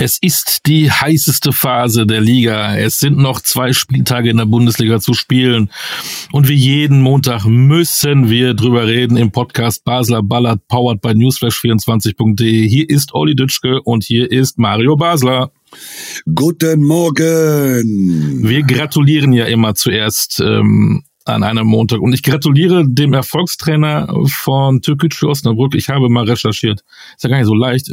Es ist die heißeste Phase der Liga. Es sind noch zwei Spieltage in der Bundesliga zu spielen. Und wie jeden Montag müssen wir drüber reden im Podcast Basler Ballard, powered by newsflash24.de. Hier ist Olli Dütschke und hier ist Mario Basler. Guten Morgen. Wir gratulieren ja immer zuerst ähm, an einem Montag. Und ich gratuliere dem Erfolgstrainer von Türkgücü Osnabrück. Ich habe mal recherchiert. Ist ja gar nicht so leicht.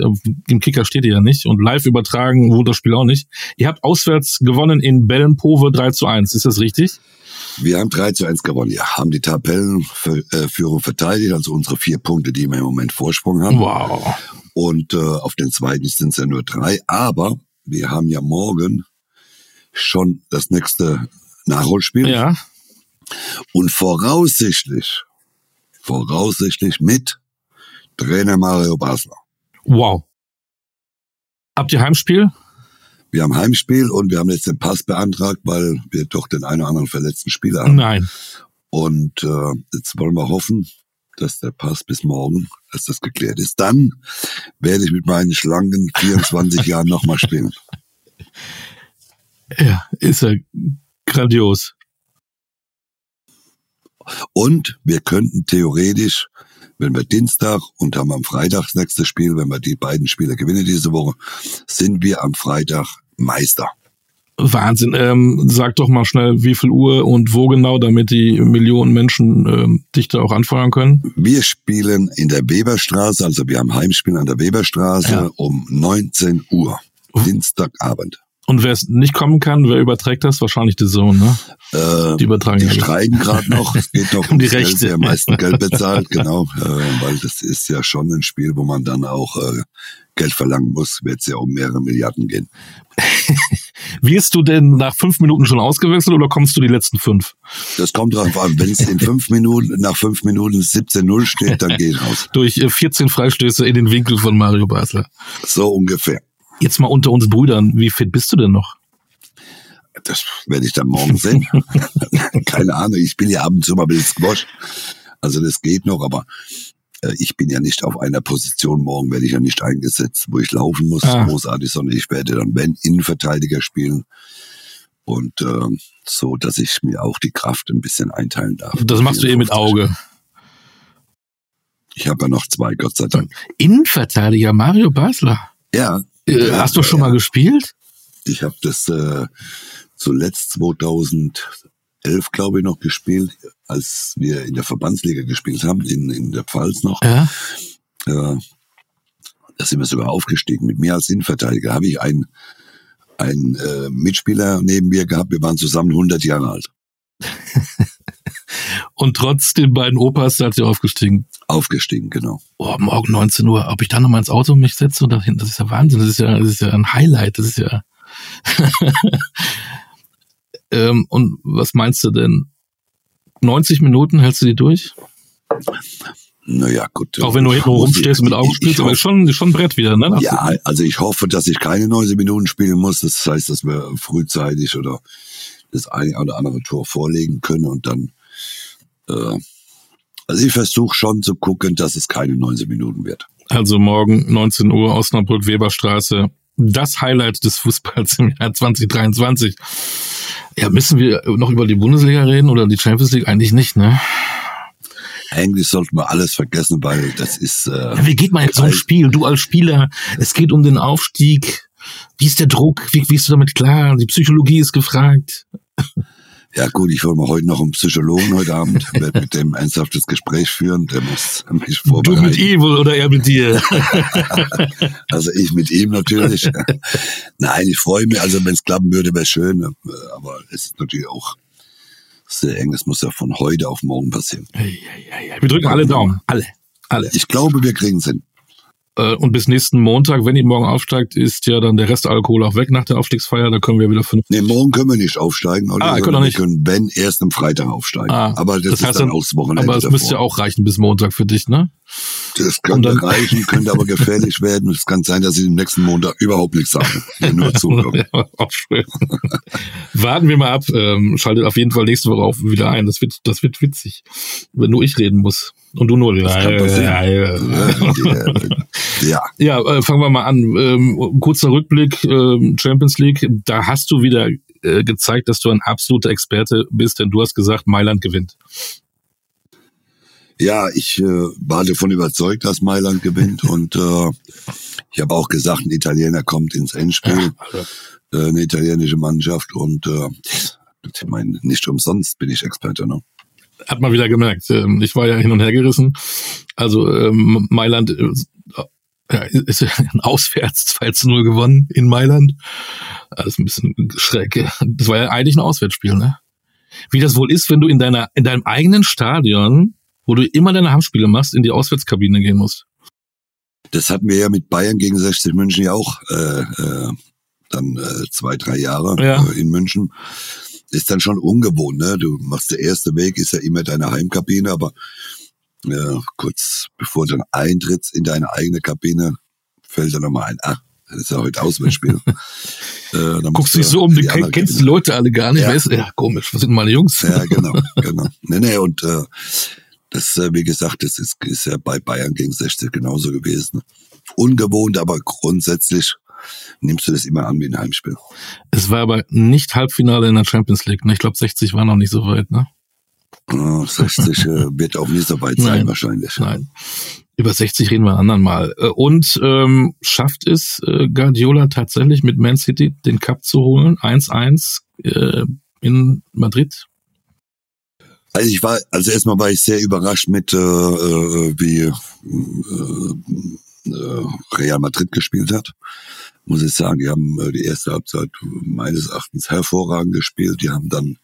Im Kicker steht ihr ja nicht. Und live übertragen wurde das Spiel auch nicht. Ihr habt auswärts gewonnen in Bellenpove 3 zu 1. Ist das richtig? Wir haben 3 zu 1 gewonnen. Ja, haben die Tabellenführung verteidigt, also unsere vier Punkte, die wir im Moment Vorsprung haben. Wow. Und äh, auf den zweiten sind es ja nur drei. Aber wir haben ja morgen schon das nächste Nachholspiel. Ja. Und voraussichtlich, voraussichtlich mit Trainer Mario Basler. Wow. Habt ihr Heimspiel? Wir haben Heimspiel und wir haben jetzt den Pass beantragt, weil wir doch den einen oder anderen verletzten Spieler haben. Nein. Und äh, jetzt wollen wir hoffen, dass der Pass bis morgen, dass das geklärt ist. Dann werde ich mit meinen schlanken 24 Jahren nochmal spielen. Ja, ist ja grandios. Und wir könnten theoretisch, wenn wir Dienstag und haben am Freitag das nächste Spiel, wenn wir die beiden Spiele gewinnen diese Woche, sind wir am Freitag Meister. Wahnsinn. Ähm, sag doch mal schnell, wie viel Uhr und wo genau, damit die Millionen Menschen ähm, dich da auch anfeuern können. Wir spielen in der Weberstraße, also wir haben Heimspiel an der Weberstraße Ja. um 19 Uhr. Dienstagabend. Und wer es nicht kommen kann, wer überträgt das? Wahrscheinlich die Sohn, ne? Äh, Die übertragen die streiten gerade noch. Es geht noch Um die ums Geld, Rechte. wer am meisten Geld bezahlt, genau. Äh, weil das ist ja schon ein Spiel, wo man dann auch äh, Geld verlangen muss. Wird es ja um mehrere Milliarden gehen. Wirst du denn nach fünf Minuten schon ausgewechselt oder kommst du die letzten fünf? Das kommt drauf an. Wenn es in fünf Minuten, nach fünf Minuten 17-0 steht, dann gehe ich raus. Durch äh, 14 Freistöße in den Winkel von Mario Basler. So ungefähr. Jetzt mal unter uns Brüdern, wie fit bist du denn noch? Das werde ich dann morgen sehen. Keine Ahnung. Ich spiele ja ab und zu mal ein bisschen Squash. Also das geht noch, aber äh, ich bin ja nicht auf einer Position. Morgen werde ich ja nicht eingesetzt, wo ich laufen muss, Ah. großartig, sondern ich werde dann, wenn, Innenverteidiger spielen. Und äh, so, dass ich mir auch die Kraft ein bisschen einteilen darf. Das machst du eh mit Auge. Ich habe ja noch zwei, Gott sei Dank. Innenverteidiger Mario Basler. Ja, Äh, Ja, hast du schon mal gespielt? Ich habe das äh, zuletzt 2011, glaube ich, noch gespielt, als wir in der Verbandsliga gespielt haben, in, in der Pfalz noch. Ja. Äh, da sind wir sogar aufgestiegen. Mit mir als Innenverteidiger habe ich einen, einen äh, Mitspieler neben mir gehabt. Wir waren zusammen 100 Jahre alt. Und trotz den beiden Opas seid ihr aufgestiegen. Aufgestiegen, genau. Oh, morgen 19 Uhr. Ob ich dann nochmal ins Auto mich setze und dahin, das ist ja Wahnsinn. Das ist ja, das ist ja ein Highlight. Das ist ja. ähm, und was meinst du denn? 90 Minuten hältst du die durch? Naja, gut. Auch wenn du hinten rumstehst und mit Augen spielst, aber schon, schon Brett wieder, ne? Ja, also ich hoffe, dass ich keine 90 Minuten spielen muss. Das heißt, dass wir frühzeitig oder das eine oder andere Tor vorlegen können und dann. Äh, also ich versuche schon zu gucken, dass es keine 90 Minuten wird. Also morgen 19 Uhr Osnabrück Weberstraße. Das Highlight des Fußballs im Jahr 2023. Ja, müssen wir noch über die Bundesliga reden oder die Champions League? Eigentlich nicht, ne? Eigentlich sollten wir alles vergessen, weil das ist. Äh, Ja, wie geht man jetzt so ein Spiel? Du als Spieler, es geht um den Aufstieg. Wie ist der Druck? Wie, wie bist du damit klar? Die Psychologie ist gefragt. Ja gut, ich hole mir heute noch einen Psychologen heute Abend, werde mit dem ernsthaftes Gespräch führen, der muss mich Du vorbereiten. mit ihm oder er mit dir? Also ich mit ihm natürlich. Nein, ich freue mich, also wenn es klappen würde, wäre schön, aber es ist natürlich auch sehr eng. Es muss ja von heute auf morgen passieren. Ja, ja, ja. Wir drücken alle Daumen. Alle. Alle. Ich glaube, wir kriegen es hin. Äh, Und bis nächsten Montag, wenn ihr morgen aufsteigt, ist ja dann der Rest Alkohol auch weg nach der Aufstiegsfeier. Da können wir wieder fünf. Nee, morgen können wir nicht aufsteigen. Oder Ah, können wir nicht. Können, wenn, erst am Freitag aufsteigen. Ah, aber das, ist dann auch das Wochenende Aber es müsste ja auch reichen bis Montag für dich, ne? Das könnte dann- reichen, könnte aber gefährlich werden. Es kann sein, dass ich am nächsten Montag überhaupt nichts sage. Nur zuhören. Ja. Warten wir mal ab. Ähm, schaltet auf jeden Fall nächste Woche auch wieder ein. Das wird, das wird witzig, wenn nur ich reden muss. Und du nur. Das kann passieren. ja, Ja, äh, fangen wir mal an. Ähm, kurzer Rückblick, ähm, Champions League. Da hast du wieder äh, gezeigt, dass du ein absoluter Experte bist, denn du hast gesagt, Mailand gewinnt. ja, ich äh, war davon überzeugt, dass Mailand gewinnt und äh, ich habe auch gesagt, ein Italiener kommt ins Endspiel, äh, eine italienische Mannschaft und äh, ich meine, nicht umsonst bin ich Experte, ne? Hat man wieder gemerkt. Ähm, ich war ja hin und her gerissen. Also ähm, Mailand äh, ja, ist ja auswärts 2 zu 0 gewonnen in Mailand. Das ist ein bisschen schräg. Das war ja eigentlich ein Auswärtsspiel, ne? Wie das wohl ist, wenn du in deiner, in deinem eigenen Stadion, wo du immer deine Heimspiele machst, in die Auswärtskabine gehen musst. Das hatten wir ja mit Bayern gegen 60 München ja auch äh, äh, dann äh, zwei, drei Jahre Ja. äh, in München. Ist dann schon ungewohnt, ne? Du machst der erste Weg, ist ja immer deine Heimkabine, aber äh, kurz bevor du dann eintrittst in deine eigene Kabine, fällt dann nochmal ein, ah, das ist ja heute Auswärtsspiel. äh, Guckst dich so um, du kenn- kennst die Leute alle gar nicht. Ja. Wer ist, ja, komisch, was sind meine Jungs? Ja, genau, genau. Nee, nee, und äh, das, äh, wie gesagt, das ist, ist ja bei Bayern gegen 60 genauso gewesen. Ungewohnt, aber grundsätzlich nimmst du das immer an wie ein Heimspiel. Es war aber nicht Halbfinale in der Champions League. Ne? Ich glaube, 60 war noch nicht so weit. Ne? Äh, 60 äh, wird auch nicht so weit sein Nein. wahrscheinlich. Nein. Über 60 reden wir ein andern Mal. Äh, Und ähm, schafft es äh, Guardiola tatsächlich mit Man City den Cup zu holen? 1-1 äh, in Madrid. Also ich war, also erstmal war ich sehr überrascht mit, äh, äh, wie äh, Real Madrid gespielt hat. Muss ich sagen, die haben äh, die erste Halbzeit meines Erachtens hervorragend gespielt. Die haben dann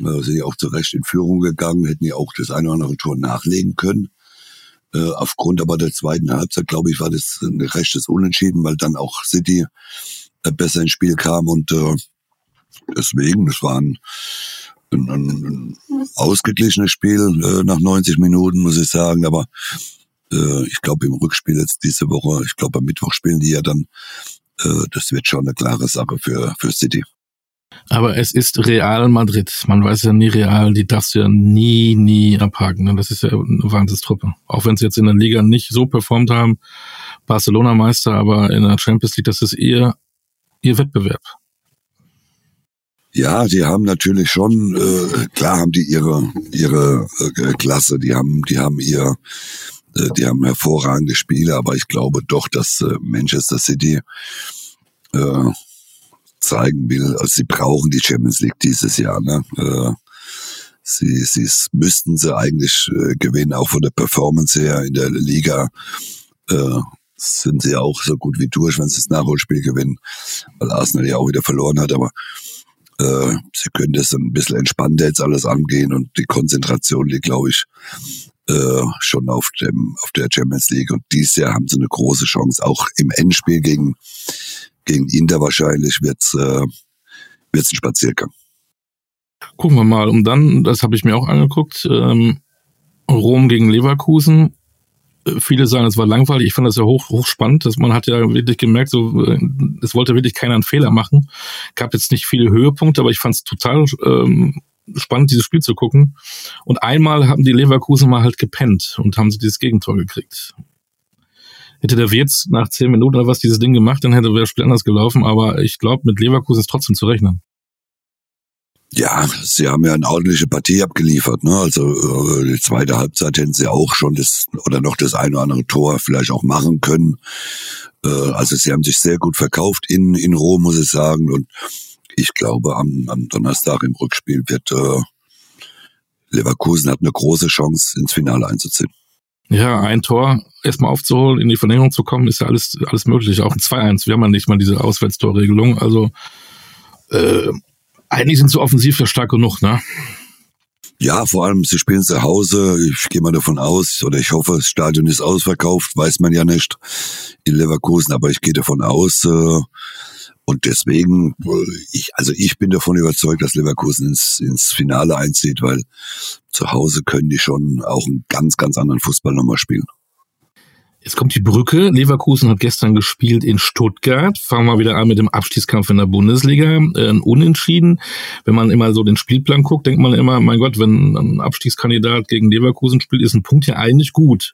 äh, sind ja auch zu Recht in Führung gegangen, hätten ja auch das eine oder andere Tor nachlegen können. Äh, aufgrund aber der zweiten Halbzeit, glaube ich, war das ein rechtes Unentschieden, weil dann auch City äh, besser ins Spiel kam und äh, deswegen, das war ein, ein, ein, ausgeglichenes Spiel äh, nach 90 Minuten, muss ich sagen, aber äh, ich glaube im Rückspiel jetzt diese Woche, ich glaube am Mittwoch spielen die ja dann, äh, das wird schon eine klare Sache für, für City. Aber es ist Real Madrid. Man weiß ja nie Real, die darfst du ja nie, nie abhaken. Ne? Das ist ja eine Wahnsinnstruppe. Auch wenn sie jetzt in der Liga nicht so performt haben, Barcelona Meister, aber in der Champions League, das ist ihr, ihr Wettbewerb. Ja, die haben natürlich schon, äh, klar haben die ihre ihre äh, Klasse, die haben die haben ihr, die haben hervorragende Spiele, aber ich glaube doch, dass äh, Manchester City äh, zeigen will, also sie brauchen die Champions League dieses Jahr. Ne? Äh, sie sie müssten sie eigentlich äh, gewinnen, auch von der Performance her in der Liga. Äh, sind sie auch so gut wie durch, wenn sie das Nachholspiel gewinnen, weil Arsenal ja auch wieder verloren hat, aber äh, sie können das ein bisschen entspannter jetzt alles angehen und die Konzentration liegt, glaube ich, äh, schon auf dem auf der Champions League und dieses Jahr haben sie eine große Chance. Auch im Endspiel gegen gegen Inter wahrscheinlich wird's äh, wird's ein Spaziergang. Gucken wir mal. Und dann, das habe ich mir auch angeguckt, ähm, Rom gegen Leverkusen. Viele sagen, es war langweilig. Ich fand das ja hoch, hochspannend. Dass man hat ja wirklich gemerkt, so, äh, es wollte wirklich keiner einen Fehler machen. Gab jetzt nicht viele Höhepunkte, aber ich fand es total ähm, spannend, dieses Spiel zu gucken. Und einmal haben die Leverkusen mal halt gepennt und haben sie dieses Gegentor gekriegt. Hätte der Wirtz nach zehn Minuten oder was dieses Ding gemacht, dann hätte das Spiel anders gelaufen. Aber ich glaube, mit Leverkusen ist trotzdem zu rechnen. Ja, sie haben ja eine ordentliche Partie abgeliefert. Ne? Also äh, die zweite Halbzeit hätten sie auch schon das oder noch das eine oder andere Tor vielleicht auch machen können. Äh, also sie haben sich sehr gut verkauft in in Rom, muss ich sagen. Und ich glaube, am, am Donnerstag im Rückspiel wird äh, Leverkusen hat eine große Chance, ins Finale einzuziehen. Ja, ein Tor erstmal aufzuholen, in die Verlängerung zu kommen, ist ja alles, alles möglich. Auch ein 2-1. Wir haben ja nicht mal diese Auswärtstorregelung. Also äh, eigentlich sind sie offensiv ja stark genug, ne? Ja, vor allem, sie spielen zu Hause. Ich gehe mal davon aus, oder ich hoffe, das Stadion ist ausverkauft, weiß man ja nicht in Leverkusen, aber ich gehe davon aus. Äh, und deswegen, äh, ich, also ich bin davon überzeugt, dass Leverkusen ins, ins Finale einzieht, weil zu Hause können die schon auch einen ganz, ganz anderen Fußball nochmal spielen. Jetzt kommt die Brücke. Leverkusen hat gestern gespielt in Stuttgart. Fangen wir wieder an mit dem Abstiegskampf in der Bundesliga. Äh, ein Unentschieden. Wenn man immer so den Spielplan guckt, denkt man immer, mein Gott, wenn ein Abstiegskandidat gegen Leverkusen spielt, ist ein Punkt ja eigentlich gut.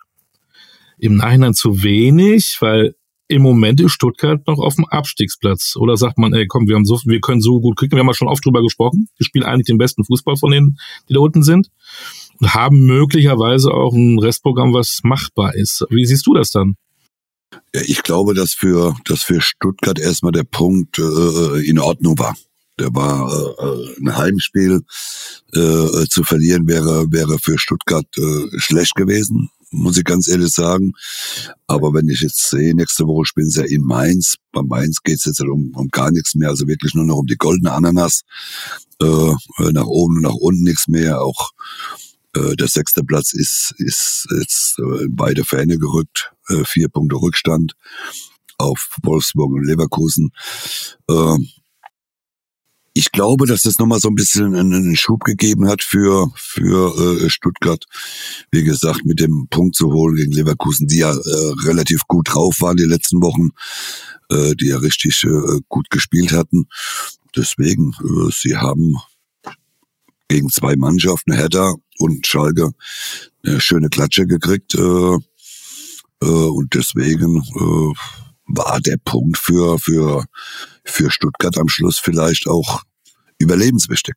Im Nachhinein zu wenig, weil im Moment ist Stuttgart noch auf dem Abstiegsplatz. Oder sagt man, ey, komm, wir haben so, wir können so gut kriegen. Wir haben ja schon oft drüber gesprochen. Wir spielen eigentlich den besten Fußball von denen, die da unten sind haben möglicherweise auch ein Restprogramm, was machbar ist. Wie siehst du das dann? Ja, ich glaube, dass für, dass für Stuttgart erstmal der Punkt äh, in Ordnung war. Der war äh, ein Heimspiel äh, zu verlieren wäre wäre für Stuttgart äh, schlecht gewesen, muss ich ganz ehrlich sagen. Aber wenn ich jetzt sehe, nächste Woche spielen sie ja in Mainz. Bei Mainz geht es jetzt um, um gar nichts mehr, also wirklich nur noch um die goldene Ananas. Äh, nach oben und nach unten nichts mehr. Auch äh, der sechste Platz ist, ist jetzt äh, beide Fähne gerückt, äh, vier Punkte Rückstand auf Wolfsburg und Leverkusen. Äh, ich glaube, dass das nochmal so ein bisschen einen Schub gegeben hat für, für äh, Stuttgart. Wie gesagt, mit dem Punkt zu holen gegen Leverkusen, die ja äh, relativ gut drauf waren die letzten Wochen, äh, die ja richtig äh, gut gespielt hatten. Deswegen, äh, sie haben gegen zwei Mannschaften, Hertha und Schalke, eine schöne Klatsche gekriegt. Äh, äh, und deswegen äh, war der Punkt für, für, für Stuttgart am Schluss vielleicht auch überlebenswichtig.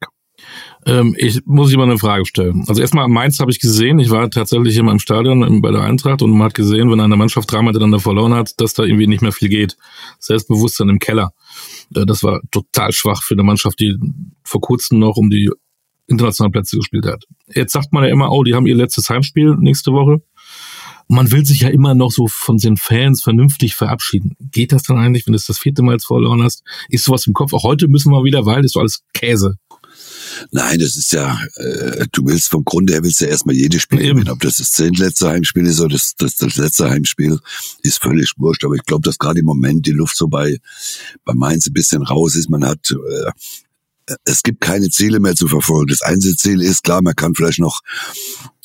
Ähm, ich muss ich mal eine Frage stellen. Also erstmal Mainz habe ich gesehen. Ich war tatsächlich in meinem Stadion bei der Eintracht und man hat gesehen, wenn eine Mannschaft dreimal miteinander verloren hat, dass da irgendwie nicht mehr viel geht. Selbstbewusstsein im Keller. Äh, das war total schwach für eine Mannschaft, die vor kurzem noch um die internationalen Plätze gespielt hat. Jetzt sagt man ja immer, oh, die haben ihr letztes Heimspiel nächste Woche. Man will sich ja immer noch so von den Fans vernünftig verabschieden. Geht das dann eigentlich, wenn du es das vierte Mal jetzt verloren hast? Ist sowas im Kopf? Auch heute müssen wir wieder, weil ist so alles Käse. Nein, das ist ja, äh, du willst vom Grunde her willst ja erstmal jedes Spiel gewinnen. Ob das das zehntletzte Heimspiel ist oder das, das, das letzte Heimspiel, ist völlig wurscht. Aber ich glaube, dass gerade im Moment die Luft so bei, bei Mainz ein bisschen raus ist. Man hat äh, es gibt keine Ziele mehr zu verfolgen. Das Einzelziel ist klar, man kann vielleicht noch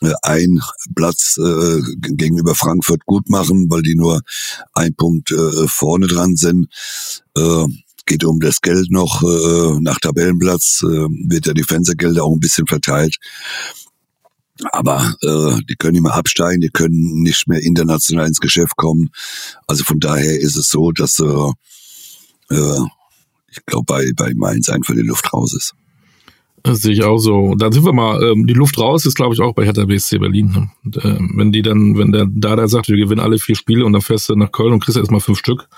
äh, einen Platz äh, gegenüber Frankfurt gut machen, weil die nur ein Punkt äh, vorne dran sind. Äh, geht um das Geld noch äh, nach Tabellenplatz, äh, wird ja die Fernsehgelder auch ein bisschen verteilt. Aber äh, die können nicht mehr absteigen, die können nicht mehr international ins Geschäft kommen. Also von daher ist es so, dass äh, äh, ich glaube, bei, bei Mainz einfach die Luft raus ist. Das sehe ich auch so. Dann sind wir mal, ähm, die Luft raus ist, glaube ich, auch bei Hertha BSC Berlin. Ne? Und, äh, wenn die dann, wenn der Dada sagt, wir gewinnen alle vier Spiele und dann fährst du nach Köln und kriegst erstmal fünf Stück.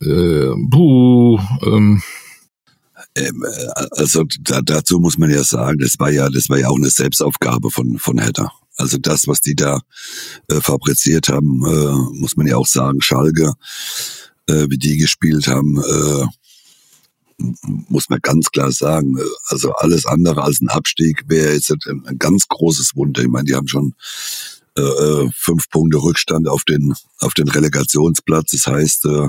Äh, puh, ähm, ähm, äh, also da, dazu muss man ja sagen, das war ja, das war ja auch eine Selbstaufgabe von von Hertha. Also das, was die da äh, fabriziert haben, äh, muss man ja auch sagen, Schalke, äh, wie die gespielt haben, äh, muss man ganz klar sagen. Also alles andere als ein Abstieg wäre jetzt ein, ganz großes Wunder. Ich meine, die haben schon äh, äh, fünf Punkte Rückstand auf den auf den Relegationsplatz. Das heißt, äh,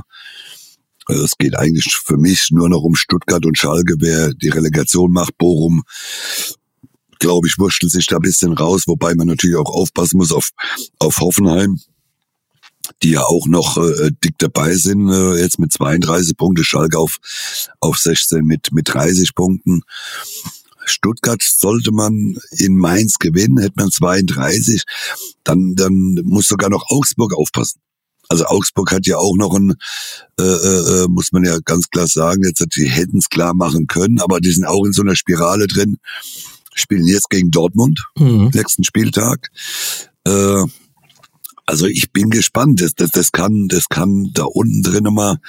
es geht eigentlich für mich nur noch um Stuttgart und Schalke, wer die Relegation macht. Bochum, glaube ich, wurschtelt sich da ein bisschen raus, wobei man natürlich auch aufpassen muss auf, auf Hoffenheim die ja auch noch äh, dick dabei sind, äh, jetzt mit 32 Punkten, Schalke auf, auf 16 mit, mit 30 Punkten. Stuttgart sollte man in Mainz gewinnen, hätte man 32, dann, dann muss sogar noch Augsburg aufpassen. Also Augsburg hat ja auch noch ein, äh, äh, äh muss man ja ganz klar sagen, jetzt die hätten es klar machen können, aber die sind auch in so einer Spirale drin, spielen jetzt gegen Dortmund, mhm. nächsten Spieltag. Äh, also ich bin gespannt. Das, das, das kann, das kann da unten drin immer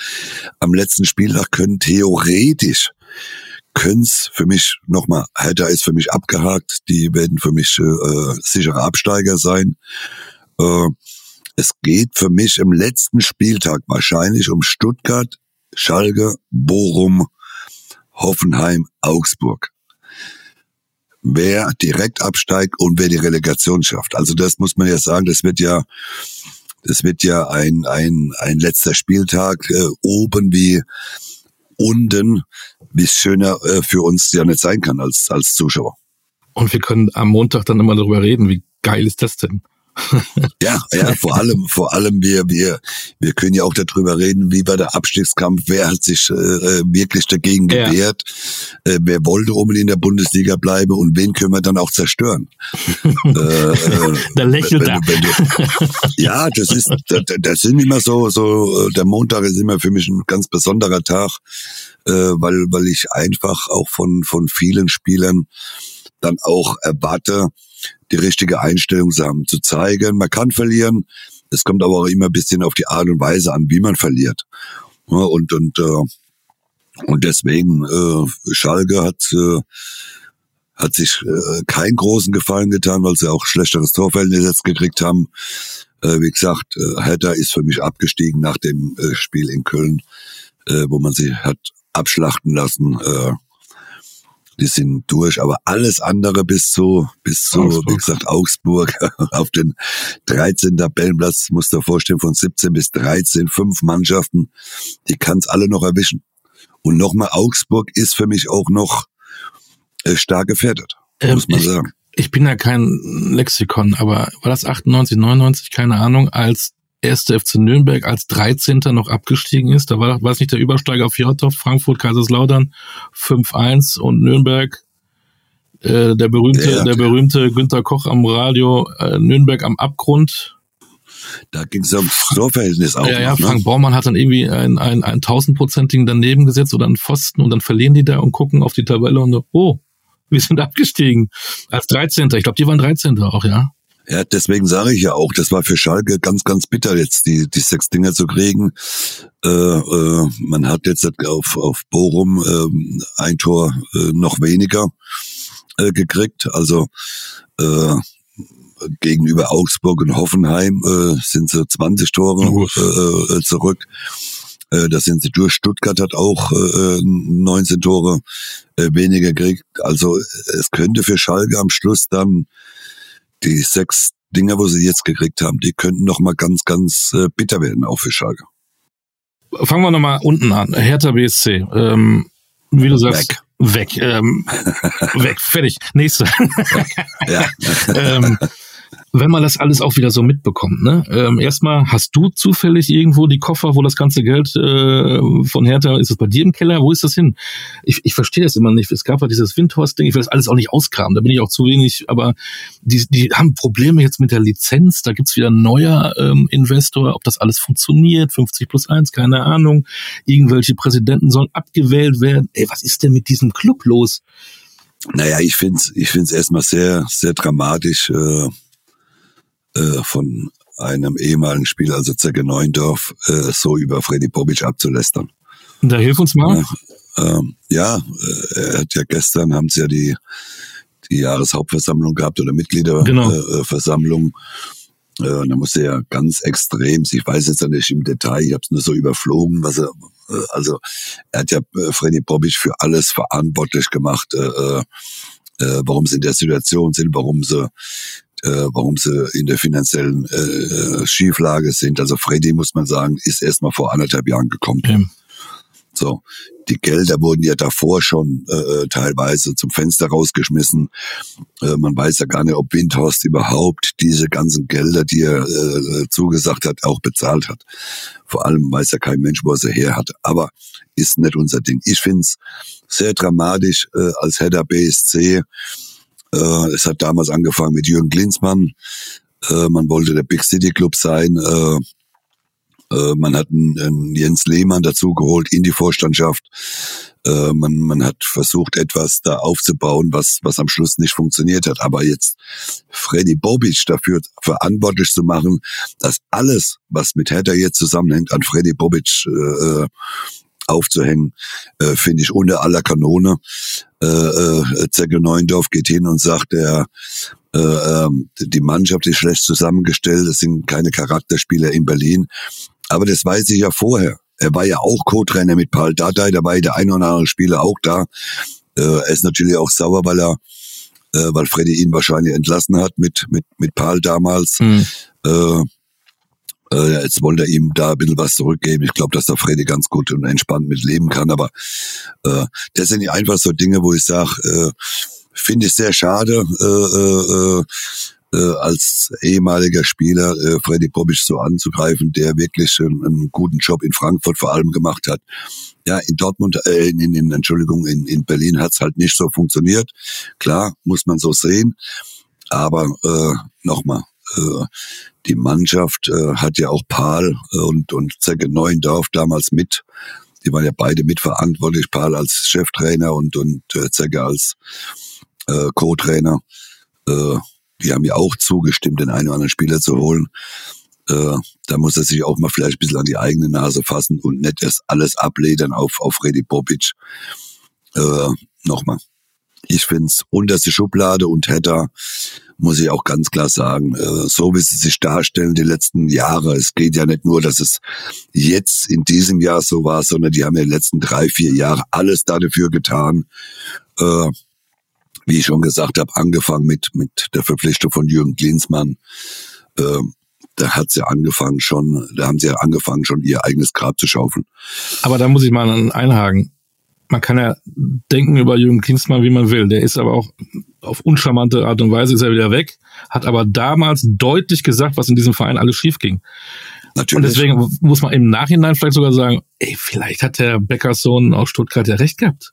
am letzten Spieltag können theoretisch können's für mich nochmal, Hertha ist für mich abgehakt, die werden für mich äh, sichere Absteiger sein. Äh, es geht für mich im letzten Spieltag wahrscheinlich um Stuttgart, Schalke, Bochum, Hoffenheim, Augsburg. Wer direkt absteigt und wer die Relegation schafft. Also das muss man ja sagen, das wird ja, das wird ja ein, ein, ein letzter Spieltag äh, oben wie unten, wie es schöner äh, für uns ja nicht sein kann als, als Zuschauer. Und wir können am Montag dann immer darüber reden, wie geil ist das denn? ja, ja, vor allem, vor allem wir, wir, wir können ja auch darüber reden, wie war der Abstiegskampf, wer hat sich äh, wirklich dagegen gewehrt, ja. äh, wer wollte unbedingt in der Bundesliga bleiben und wen können wir dann auch zerstören. äh, äh da lächelt er. ja, das ist, das, das sind immer so, so, der Montag ist immer für mich ein ganz besonderer Tag, äh, weil, weil ich einfach auch von, von vielen Spielern dann auch erwarte, die richtige Einstellung haben, zu zeigen, man kann verlieren. Es kommt aber auch immer ein bisschen auf die Art und Weise an, wie man verliert. Und und äh, und deswegen äh, Schalke hat äh, hat sich äh, keinen großen Gefallen getan, weil sie auch schlechteres Torverhältnis jetzt gekriegt haben. Äh, wie gesagt, äh, Hertha ist für mich abgestiegen nach dem äh, Spiel in Köln, äh, wo man sie hat abschlachten lassen. Äh, die sind durch, aber alles andere bis zu, bis zu, Augsburg. wie gesagt, Augsburg auf den 13. Tabellenplatz, musst du dir vorstellen, von 17 bis 13, fünf Mannschaften, die kann's alle noch erwischen. Und nochmal, Augsburg ist für mich auch noch äh, stark gefährdet, ähm, muss man ich, sagen. Ich bin ja kein Lexikon, aber war das 98, 99, keine Ahnung, als erste FC Nürnberg als 13. noch abgestiegen ist. Da war, war es nicht der Übersteiger auf Fjordhoff, Frankfurt, Kaiserslautern 5-1 und Nürnberg äh, der berühmte, ja. der berühmte Günter Koch am Radio, äh, Nürnberg am Abgrund. Da ging es um Torverhältnis auch. Ja, ja, noch, ne? Frank? Baumann hat dann irgendwie ein, ein, ein tausendprozentigen daneben gesetzt oder einen Pfosten und dann verlieren die da und gucken auf die Tabelle und so, oh, wir sind abgestiegen. Als 13. Ich glaube, die waren 13. auch, ja. Ja, deswegen sage ich ja auch, das war für Schalke ganz, ganz bitter, jetzt die, die sechs Dinger zu kriegen. Äh, äh, man hat jetzt auf, auf Bochum äh, ein Tor äh, noch weniger äh, gekriegt. Also äh, gegenüber Augsburg und Hoffenheim sind sie 20 Tore zurück. Da sind sie durch. Stuttgart hat auch äh, 19 Tore weniger gekriegt. Also es könnte für Schalke am Schluss dann die sechs Dinger, wo sie jetzt gekriegt haben, die könnten noch mal ganz, ganz äh, bitter werden, auch für Schalke. Fangen wir noch mal unten an. Hertha BSC. Ähm, wie du sagst, weg. Weg. Ähm, weg. Fertig. Nächste. ja. ähm, wenn man das alles auch wieder so mitbekommt. Ne? Ähm, erstmal, hast du zufällig irgendwo die Koffer, wo das ganze Geld äh, von Hertha, ist es bei dir im Keller? Wo ist das hin? Ich, ich verstehe das immer nicht. Es gab ja dieses Windhorst-Ding, ich will das alles auch nicht auskramen, da bin ich auch zu wenig, aber die, die haben Probleme jetzt mit der Lizenz, da gibt's wieder ein neuer ähm, Investor, ob das alles funktioniert, 50 plus 1, keine Ahnung. Irgendwelche Präsidenten sollen abgewählt werden. Ey, was ist denn mit diesem Club los? Naja, ich find's, ich find's erstmal sehr, sehr dramatisch. Äh äh, von einem ehemaligen Spieler, also Zecke Neuendorf, äh, so über Freddy Bobic abzulästern. Da hilf uns mal. Ja, ähm, ja äh, er hat ja gestern, haben sie ja die, die Jahreshauptversammlung gehabt oder Mitgliederversammlung. Genau. Äh, da musste er ganz extrem, ich weiß jetzt nicht im Detail, ich habe es nur so überflogen, was er, äh, also er hat ja äh, Freddy Bobic für alles verantwortlich gemacht, äh, äh, warum sie in der Situation sind, warum sie äh, warum sie in der finanziellen äh, Schieflage sind. Also Freddy, muss man sagen, ist erstmal vor anderthalb Jahren gekommen. Ja. So, die Gelder wurden ja davor schon äh, teilweise zum Fenster rausgeschmissen. Äh, man weiß ja gar nicht, ob Windhorst überhaupt diese ganzen Gelder, die er äh, zugesagt hat, auch bezahlt hat. Vor allem weiß ja kein Mensch, wo er sie her hat. Aber ist nicht unser Ding. Ich find's sehr dramatisch äh, als Header BSC äh, es hat damals angefangen mit Jürgen Klinsmann. Äh, man wollte der Big City Club sein. Äh, äh, man hat einen, einen Jens Lehmann dazu geholt in die Vorstandschaft. Äh, man, man hat versucht, etwas da aufzubauen, was, was am Schluss nicht funktioniert hat. Aber jetzt Freddy Bobic dafür verantwortlich zu machen, dass alles, was mit Hertha jetzt zusammenhängt, an Freddy Bobic äh, aufzuhängen, äh, finde ich unter aller Kanone. Äh, äh, Zecke Neuendorf geht hin und sagt, der äh, ähm, die Mannschaft ist schlecht zusammengestellt, es sind keine Charakterspieler in Berlin. Aber das weiß ich ja vorher. Er war ja auch Co-Trainer mit Paul Dardai, da war ja der ein oder andere Spieler auch da. Äh, er ist natürlich auch sauer, weil er äh, weil Freddy ihn wahrscheinlich entlassen hat mit, mit, mit Paul damals. Mhm. Äh, äh, jetzt wollte er ihm da ein bisschen was zurückgeben. Ich glaube, dass der Freddy ganz gut und entspannt mit leben kann. Aber äh, das sind einfach so Dinge, wo ich sage, äh, finde ich sehr schade, äh, äh, äh, äh, als ehemaliger Spieler äh, Freddy Bobic so anzugreifen, der wirklich einen, einen, guten Job in Frankfurt vor allem gemacht hat. Ja, in Dortmund, äh, in, in, Entschuldigung, in, in Berlin hat's halt nicht so funktioniert. Klar, muss man so sehen. Aber äh, nochmal, die Mannschaft äh, hat ja auch Paul und, und Zecke Neuendorf damals mit. Die waren ja beide mitverantwortlich, Paul als Cheftrainer und, und äh, Zecke als äh, Co-Trainer. Äh, die haben ja auch zugestimmt, den einen oder anderen Spieler zu holen. Äh, da muss er sich auch mal vielleicht ein bisschen an die eigene Nase fassen und nicht erst alles abledern auf, auf Freddy Bobic. Äh, Nochmal. Ich find's unterste Schublade und Hedda, muss ich auch ganz klar sagen, äh, so wie sie sich darstellen die letzten Jahre. Es geht ja nicht nur, dass es jetzt in diesem Jahr so war, sondern die haben ja die letzten drei, vier Jahre alles dafür getan, äh, wie ich schon gesagt habe, angefangen mit, mit der Verpflichtung von Jürgen Klinsmann. Äh, da hat sie angefangen schon, da haben sie ja angefangen schon ihr eigenes Grab zu schaufeln. Aber da muss ich mal einhaken. Man kann ja denken über Jürgen Klinsmann, wie man will. Der ist aber auch auf uncharmante Art und Weise ist er wieder weg, hat aber damals deutlich gesagt, was in diesem Verein alles schief ging. Natürlich. Und deswegen muss man im Nachhinein vielleicht sogar sagen, ey, vielleicht hat der Beckerssohn aus Stuttgart ja recht gehabt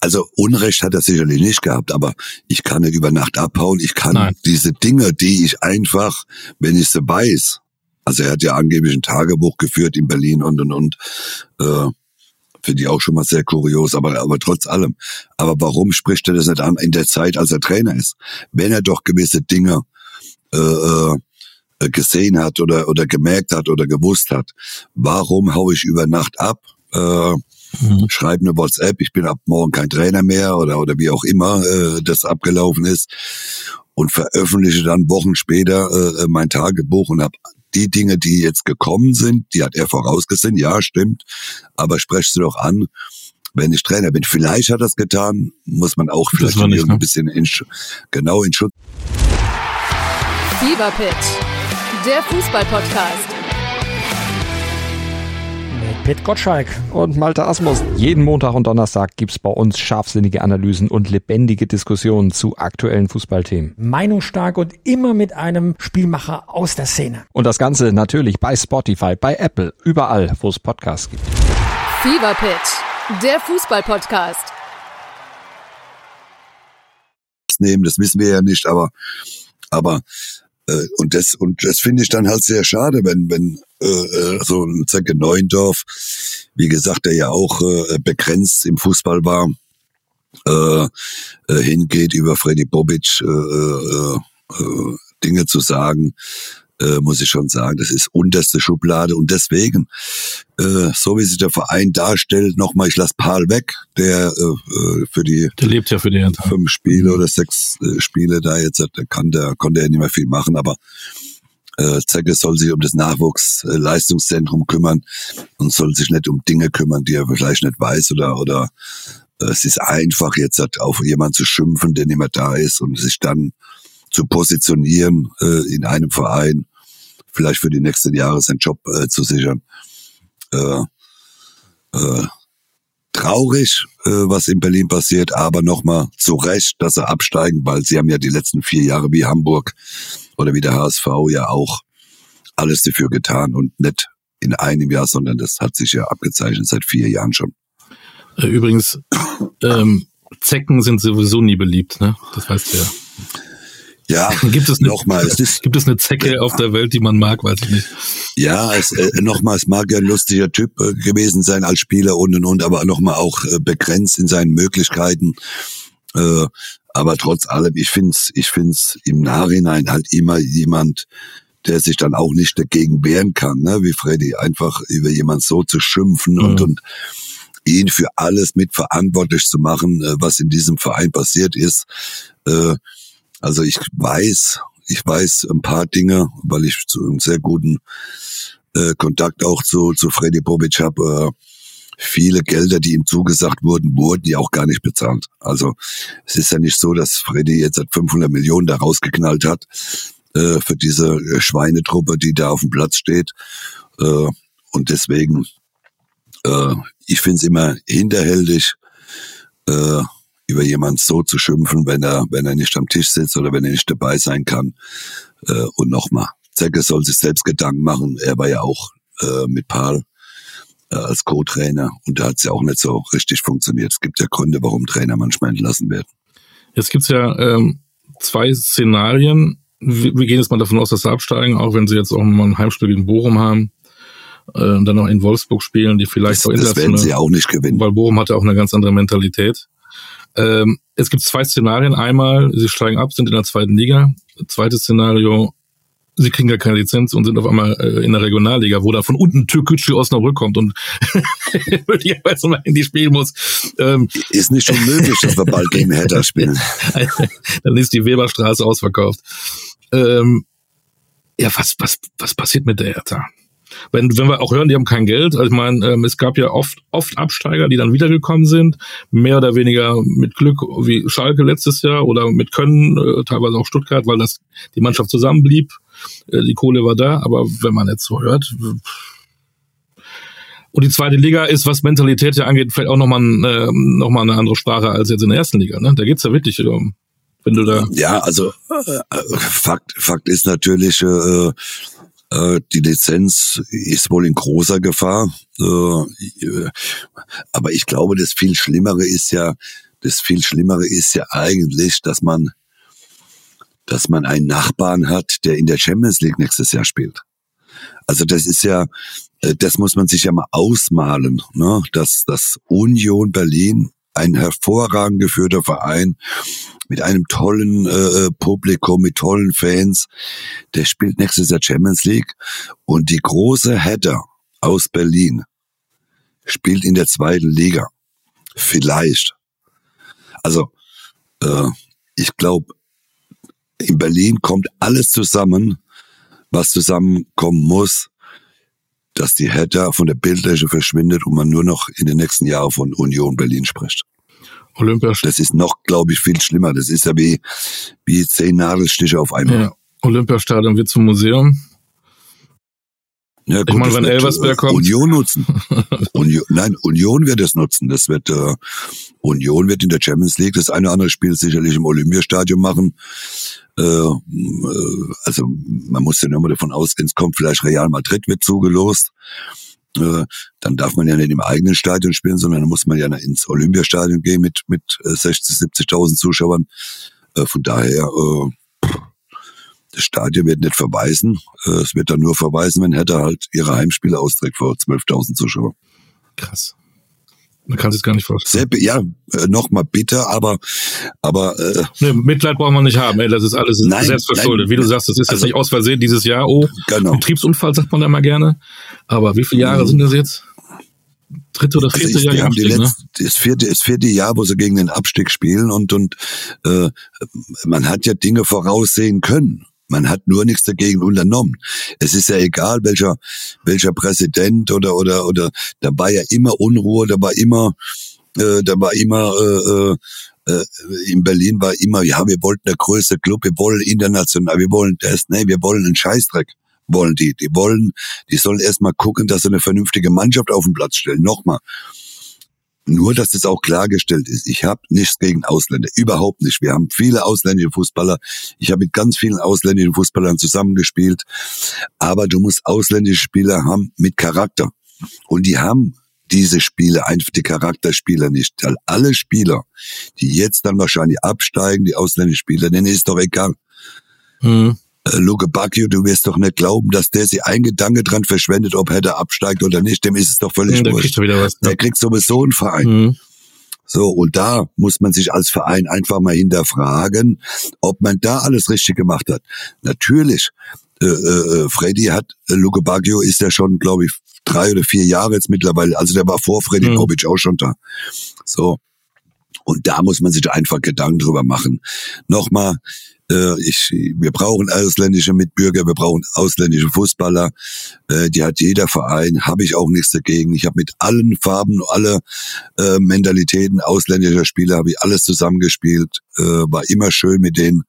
also Unrecht hat er sicherlich nicht gehabt, aber ich kann nicht über Nacht abhauen. Ich kann Nein. diese Dinge, die ich einfach, wenn ich sie weiß, also er hat ja angeblich ein Tagebuch geführt in Berlin und und und, äh, finde ich auch schon mal sehr kurios, aber, aber trotz allem. Aber warum spricht er das nicht an in der Zeit, als er Trainer ist? Wenn er doch gewisse Dinge äh, äh gesehen hat oder, oder gemerkt hat oder gewusst hat, warum hau ich über Nacht ab? Äh, mhm. schreib eine WhatsApp, ich bin ab morgen kein Trainer mehr oder, oder wie auch immer äh, das abgelaufen ist und veröffentliche dann Wochen später äh, mein Tagebuch und habe die Dinge, die jetzt gekommen sind, die hat er vorausgesehen, ja, stimmt, aber sprech sie doch an, wenn ich Trainer bin. Vielleicht hat er es getan, muss man auch vielleicht nicht, ne? ein bisschen in, genau in Schutz. Fever Pitch, der Fußballpodcast. Pet Gottschalk. Und Malte Asmus. Jeden Montag und Donnerstag gibt's bei uns scharfsinnige Analysen und lebendige Diskussionen zu aktuellen Fußballthemen. Meinungsstark und immer mit einem Spielmacher aus der Szene. Und das Ganze natürlich bei Spotify, bei Apple, überall, wo es Podcasts gibt. Fever Pitch, der Fußballpodcast. Nehmen, das wissen wir ja nicht, aber aber äh, und das und das finde ich dann halt sehr schade, wenn wenn äh, äh so ein Zecke Neuendorf, wie gesagt, der ja auch äh, begrenzt im Fußball war, äh, äh, hingeht über Freddy Bobic äh, äh, äh, Dinge zu sagen, äh, muss ich schon sagen, das ist unterste Schublade. Und deswegen, äh, so wie sich der Verein darstellt, nochmal, ich lasse Paul weg, der äh, für die der lebt ja für die fünf Spiele oder sechs äh, Spiele da jetzt kann der konnte er nicht mehr viel machen, aber äh, Zecke soll sich um das Nachwuchsleistungszentrum kümmern und soll sich nicht um Dinge kümmern, die er vielleicht nicht weiß oder oder äh, es ist einfach jetzt auf jemanden zu schimpfen, der nicht mehr da ist und sich dann zu positionieren äh, in einem Verein, vielleicht für die nächsten Jahre seinen Job äh, zu sichern. Äh, äh, traurig, äh, was in Berlin passiert, aber nochmal zu Recht, dass sie absteigen, weil sie haben ja die letzten vier Jahre wie Hamburg oder wie der HSV ja auch alles dafür getan und nicht in einem Jahr, sondern das hat sich ja abgezeichnet seit vier Jahren schon. Äh, übrigens, ähm, Zecken sind sowieso nie beliebt, ne? Das weißt du ja. Ja, gibt es nochmal. Gibt es eine Zecke auf der Welt, die man mag, weiß ich nicht. Ja, es, äh, nochmal, es mag ja ein lustiger Typ äh, gewesen sein als Spieler und und und, aber nochmal auch äh, begrenzt in seinen Möglichkeiten. Äh, aber trotz allem, ich find's, ich find's im Nachhinein halt immer jemand, der sich dann auch nicht dagegen wehren kann, ne, wie Freddy, einfach über jemand so zu schimpfen mhm. und und ihn für alles mitverantwortlich zu machen, äh, was in diesem Verein passiert ist. Äh, also ich weiß, ich weiß ein paar Dinge, weil ich zu einem sehr guten äh, Kontakt auch zu, zu Freddy Bobic habe. Viele Gelder, die ihm zugesagt wurden, wurden ja auch gar nicht bezahlt. Also es ist ja nicht so, dass Freddy jetzt 500 Millionen da rausgeknallt hat äh, für diese äh, Schweinetruppe, die da auf dem Platz steht. Äh, und deswegen, äh, ich finde es immer hinterhältig, äh, über jemand so zu schimpfen, wenn er, wenn er nicht am Tisch sitzt oder wenn er nicht dabei sein kann. Äh, und nochmal, Zecke soll sich selbst Gedanken machen. Er war ja auch mit Paul äh, als Co-Trainer und da hat es ja auch nicht so richtig funktioniert. Es gibt ja Gründe, warum Trainer manchmal entlassen werden. Jetzt gibt's ja ähm, zwei Szenarien. Wir, wir gehen jetzt mal davon aus, dass sie absteigen, auch wenn sie jetzt auch mal ein Heimspiel gegen Bochum haben äh, und dann noch in Wolfsburg spielen, die vielleicht das, auch das werden sie auch nicht gewinnen. Weil Bochum hatte auch eine ganz andere Mentalität. Ähm, es gibt zwei Szenarien. Einmal, sie steigen ab, sind in der zweiten Liga. Zweites Szenario, sie kriegen gar keine Lizenz und sind auf einmal äh, in der Regionalliga, wo da von unten Türkgücü Osnabrück kommt und möglicherweise mal in die spielen muss. Ähm, ist nicht unmöglich, dass wir bald gegen Hertha spielen. Dann ist die Weberstraße ausverkauft. Ähm, ja, was, was, was passiert mit der Hertha? Wenn, wenn wir auch hören, die haben kein Geld, also ich meine, ähm, es gab ja oft, oft Absteiger, die dann wiedergekommen sind, mehr oder weniger mit Glück wie Schalke letztes Jahr oder mit Können, äh, teilweise auch Stuttgart, weil das die Mannschaft zusammenblieb, äh, die Kohle war da, aber wenn man jetzt so hört, und die zweite Liga ist, was Mentalität ja angeht, vielleicht auch nochmal äh, noch mal eine andere Sprache als jetzt in der ersten Liga. Ne? Da geht's ja wirklich um, wenn du da. Ja, also äh, Fakt, Fakt ist natürlich, äh, äh, die Lizenz ist wohl in großer Gefahr. Äh, aber ich glaube, das viel Schlimmere ist ja, das viel Schlimmere ist ja eigentlich, dass man, dass man einen Nachbarn hat, der in der Champions League nächstes Jahr spielt. Also das ist ja, äh, das muss man sich ja mal ausmalen, ne? dass, dass Union Berlin ein hervorragend geführter Verein mit einem tollen äh, Publikum, mit tollen Fans. Der spielt nächstes Jahr Champions League und die große Header aus Berlin spielt in der zweiten Liga. Vielleicht. Also, äh, ich glaube, in Berlin kommt alles zusammen, was zusammenkommen muss, dass die Hertha von der Bildfläche verschwindet und man nur noch in den nächsten Jahren von Union Berlin spricht. Olympia. Das ist noch, glaube ich, viel schlimmer. Das ist ja wie, wie zehn Nadelstiche auf einmal. Ja. Olympiastadion wird zum Museum. Ja, gut, ich meine, wenn Elversberg kommt. Union nutzen. Union, nein, Union wird es nutzen. Das wird, äh, Union wird in der Champions League das eine oder andere Spiel sicherlich im Olympiastadion machen. Äh, äh, also, man muss ja mal davon ausgehen, es kommt vielleicht Real Madrid wird zugelost. Äh, dann darf man ja nicht im eigenen Stadion spielen, sondern dann muss man ja ins Olympiastadion gehen mit, mit 60, äh, 70.000 Zuschauern. Von daher, das Stadion wird nicht verweisen. Es wird dann nur verweisen, wenn Hertha halt ihre Heimspiele austrägt vor 12.000 Zuschauern. Krass. Man kann sich gar nicht vorstellen. Sehr, ja, äh, nochmal bitter, aber, aber äh, nee, Mitleid braucht man nicht haben. Ey, das ist alles nein, selbstverschuldet. Nein, wie du sagst, das ist also, jetzt nicht aus Versehen dieses Jahr. Oh, genau. Betriebsunfall sagt man da mal gerne. Aber wie viele Jahre mhm. sind das jetzt? Dritte oder vierte Jahr? Die haben die letzte, ne? das vierte, das vierte Jahr, wo sie gegen den Abstieg spielen und und äh, man hat ja Dinge voraussehen können. Man hat nur nichts dagegen unternommen. Es ist ja egal, welcher, welcher Präsident oder, oder, oder, da war ja immer Unruhe, da war immer, äh, da war immer, äh, äh, in Berlin war immer, ja, wir wollten der größte Club, wir wollen international, wir wollen das, nee, wir wollen einen Scheißdreck wollen die. Die wollen, die sollen erstmal gucken, dass sie eine vernünftige Mannschaft auf den Platz stellen. Nochmal. Nur, dass das auch klargestellt ist. Ich habe nichts gegen Ausländer. Überhaupt nicht. Wir haben viele ausländische Fußballer. Ich habe mit ganz vielen ausländischen Fußballern zusammengespielt. Aber du musst ausländische Spieler haben mit Charakter. Und die haben diese Spiele, einfach die Charakterspieler nicht. Weil alle Spieler, die jetzt dann wahrscheinlich absteigen, die ausländischen Spieler, denen ist doch egal. Äh, Luke Bacchio, du wirst doch nicht glauben, dass der sich ein Gedanke dran verschwendet, ob er da absteigt oder nicht. Dem ist es doch völlig ja, wurscht. Der, der kriegt sowieso einen Verein. Mhm. So, und da muss man sich als Verein einfach mal hinterfragen, ob man da alles richtig gemacht hat. Natürlich, äh, äh, Freddy hat, äh, Luke Baggio ist ja schon, glaube ich, drei oder vier Jahre jetzt mittlerweile, also der war vor Freddy mhm. Bobic auch schon da. So. Und da muss man sich einfach Gedanken drüber machen. Nochmal, Äh, ich, wir brauchen ausländische Mitbürger, wir brauchen ausländische Fußballer. Äh, die hat jeder Verein, habe ich auch nichts dagegen. Ich habe mit allen Farben, alle äh, Mentalitäten ausländischer Spieler, habe ich alles zusammengespielt. Äh, war immer schön mit denen.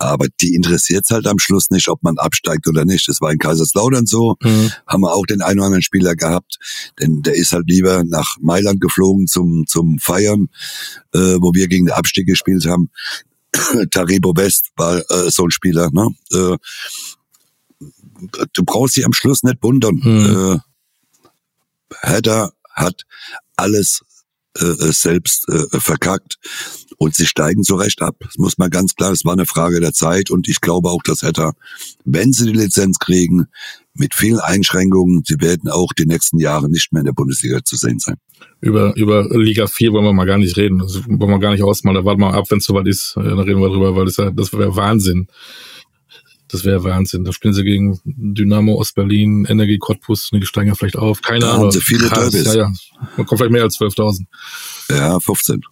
Aber die interessiert halt am Schluss nicht, ob man absteigt oder nicht. Das war in Kaiserslautern so. Mhm. Haben wir auch den einen oder anderen Spieler gehabt. Denn der ist halt lieber nach Mailand geflogen zum, zum Feiern, äh, wo wir gegen den Abstieg gespielt haben. Taribo West war äh, so ein Spieler. Ne? Äh, du brauchst dich am Schluss nicht wundern. Mhm. Äh, Hertha hat alles äh, äh, selbst äh, verkackt und sie steigen zu Recht ab. Das muss man ganz klar, es war eine Frage der Zeit und ich glaube auch, dass Hertha, wenn sie die Lizenz kriegen, mit vielen Einschränkungen, sie werden auch die nächsten Jahre nicht mehr in der Bundesliga zu sehen sein. Über, über Liga 4 wollen wir mal gar nicht reden. Das wollen wir gar nicht ausmalen. Da warten wir ab, wenn es soweit ist. Dann reden wir drüber, weil das, das wäre Wahnsinn. Das wäre Wahnsinn. Da spielen sie gegen Dynamo aus Berlin, Energie Cottbus, die steigen ja vielleicht auf. Keine da Ahnung. Haben sie viele Krass, Ja, ja. Man kommt vielleicht mehr als 12.000. Ja, 15.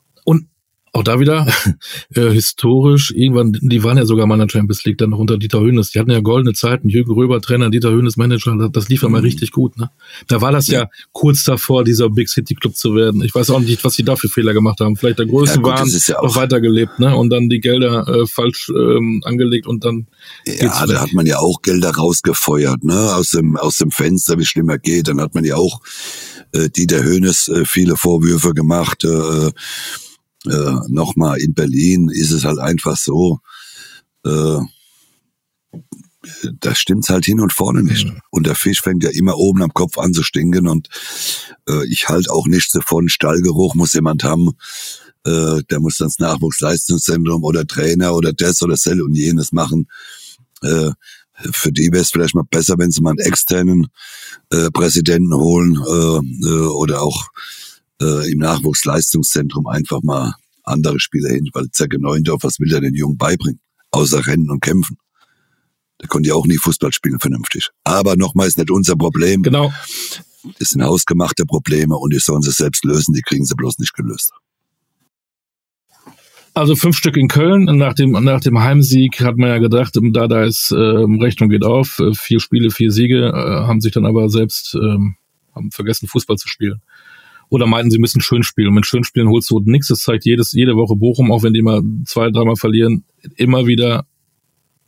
Auch da wieder äh, historisch, irgendwann, die waren ja sogar mal in der Champions League dann noch unter Dieter Hönes. Die hatten ja goldene Zeiten, Jürgen Röber Trainer, Dieter Hönes Manager, das, lief ja mal mhm. richtig gut. Ne? Da war das ja. ja. kurz davor, dieser Big City Club zu werden. Ich weiß auch nicht, was sie da für Fehler gemacht haben. Vielleicht der Größe ja, waren, ja noch weitergelebt ne? und dann die Gelder äh, falsch ähm, angelegt und dann Ja, da hat man ja auch Gelder rausgefeuert, ne? aus, dem, aus dem Fenster, wie schlimmer geht. Dann hat man ja auch äh, Dieter Hönes äh, viele Vorwürfe gemacht, äh, äh, nochmal in Berlin ist es halt einfach so, äh, da stimmt's halt hin und vorne nicht. Mhm. Und der Fisch fängt ja immer oben am Kopf an zu stinken und äh, ich halt auch nichts davon. Stallgeruch muss jemand haben. Äh, der muss dann das Nachwuchsleistungszentrum oder Trainer oder das oder das und jenes machen. Äh, für die wäre es vielleicht mal besser, wenn sie mal einen externen äh, Präsidenten holen äh, äh, oder auch äh, im Nachwuchsleistungszentrum einfach mal andere Spieler hin, weil Zecke Neuendorf, was will der den Jungen beibringen? Außer Rennen und Kämpfen. Der konnte ja auch nie Fußball spielen vernünftig. Aber nochmal ist nicht unser Problem. Genau. Das sind hausgemachte Probleme und die sollen sie selbst lösen, die kriegen sie bloß nicht gelöst. Also fünf Stück in Köln. Nach dem, nach dem Heimsieg hat man ja gedacht, da, da ist äh, Rechnung geht auf. Äh, vier Spiele, vier Siege, äh, haben sich dann aber selbst ähm, haben vergessen, Fußball zu spielen oder meinten, sie müssen schön spielen. Und mit schön spielen holst du nichts. Das zeigt jedes, jede Woche Bochum, auch wenn die mal zwei, dreimal verlieren, immer wieder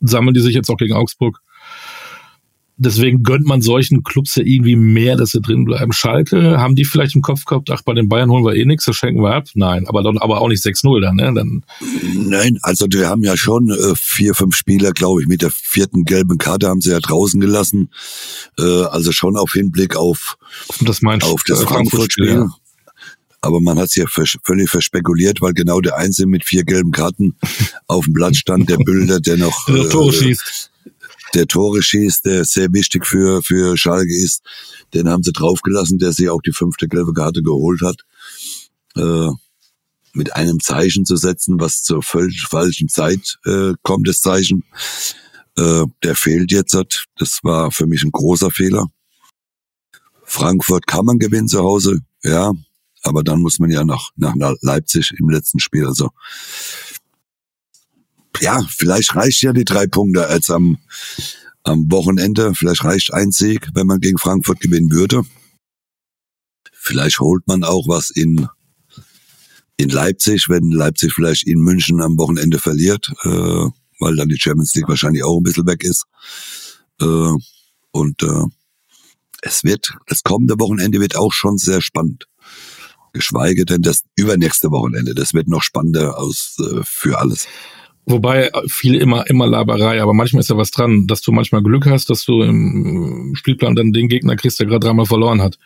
sammeln die sich jetzt auch gegen Augsburg. Deswegen gönnt man solchen Clubs ja irgendwie mehr, dass sie drin bleiben. Schalke, haben die vielleicht im Kopf gehabt, ach, bei den Bayern holen wir eh nichts, das schenken wir ab? Nein, aber dann aber auch nicht 6-0 dann, ne? Dann Nein, also wir haben ja schon äh, vier, fünf Spieler, glaube ich, mit der vierten gelben Karte haben sie ja draußen gelassen. Äh, also schon auf Hinblick auf, das meinst, auf das Frankfurt-Spiel. Ja. Aber man hat es ja völlig verspekuliert, weil genau der Einzige mit vier gelben Karten auf dem Blatt stand, der Bilder, der noch äh, Tore schießt der Tore schießt, der sehr wichtig für, für Schalke ist. Den haben sie draufgelassen, der sich auch die fünfte gelbe Karte geholt hat. Äh, mit einem Zeichen zu setzen, was zur völlig falschen Zeit äh, kommt, das Zeichen. Äh, der fehlt jetzt. Das war für mich ein großer Fehler. Frankfurt kann man gewinnen zu Hause, ja, aber dann muss man ja nach, nach Leipzig im letzten Spiel. Also ja, vielleicht reicht ja die drei Punkte als am, am Wochenende. Vielleicht reicht ein Sieg, wenn man gegen Frankfurt gewinnen würde. Vielleicht holt man auch was in, in Leipzig, wenn Leipzig vielleicht in München am Wochenende verliert, äh, weil dann die Champions League wahrscheinlich auch ein bisschen weg ist. Äh, und äh, es wird, das kommende Wochenende wird auch schon sehr spannend. Geschweige denn das übernächste Wochenende. Das wird noch spannender aus äh, für alles. Wobei viele immer, immer Laberei, aber manchmal ist ja was dran, dass du manchmal Glück hast, dass du im Spielplan dann den Gegner kriegst, der gerade dreimal verloren hat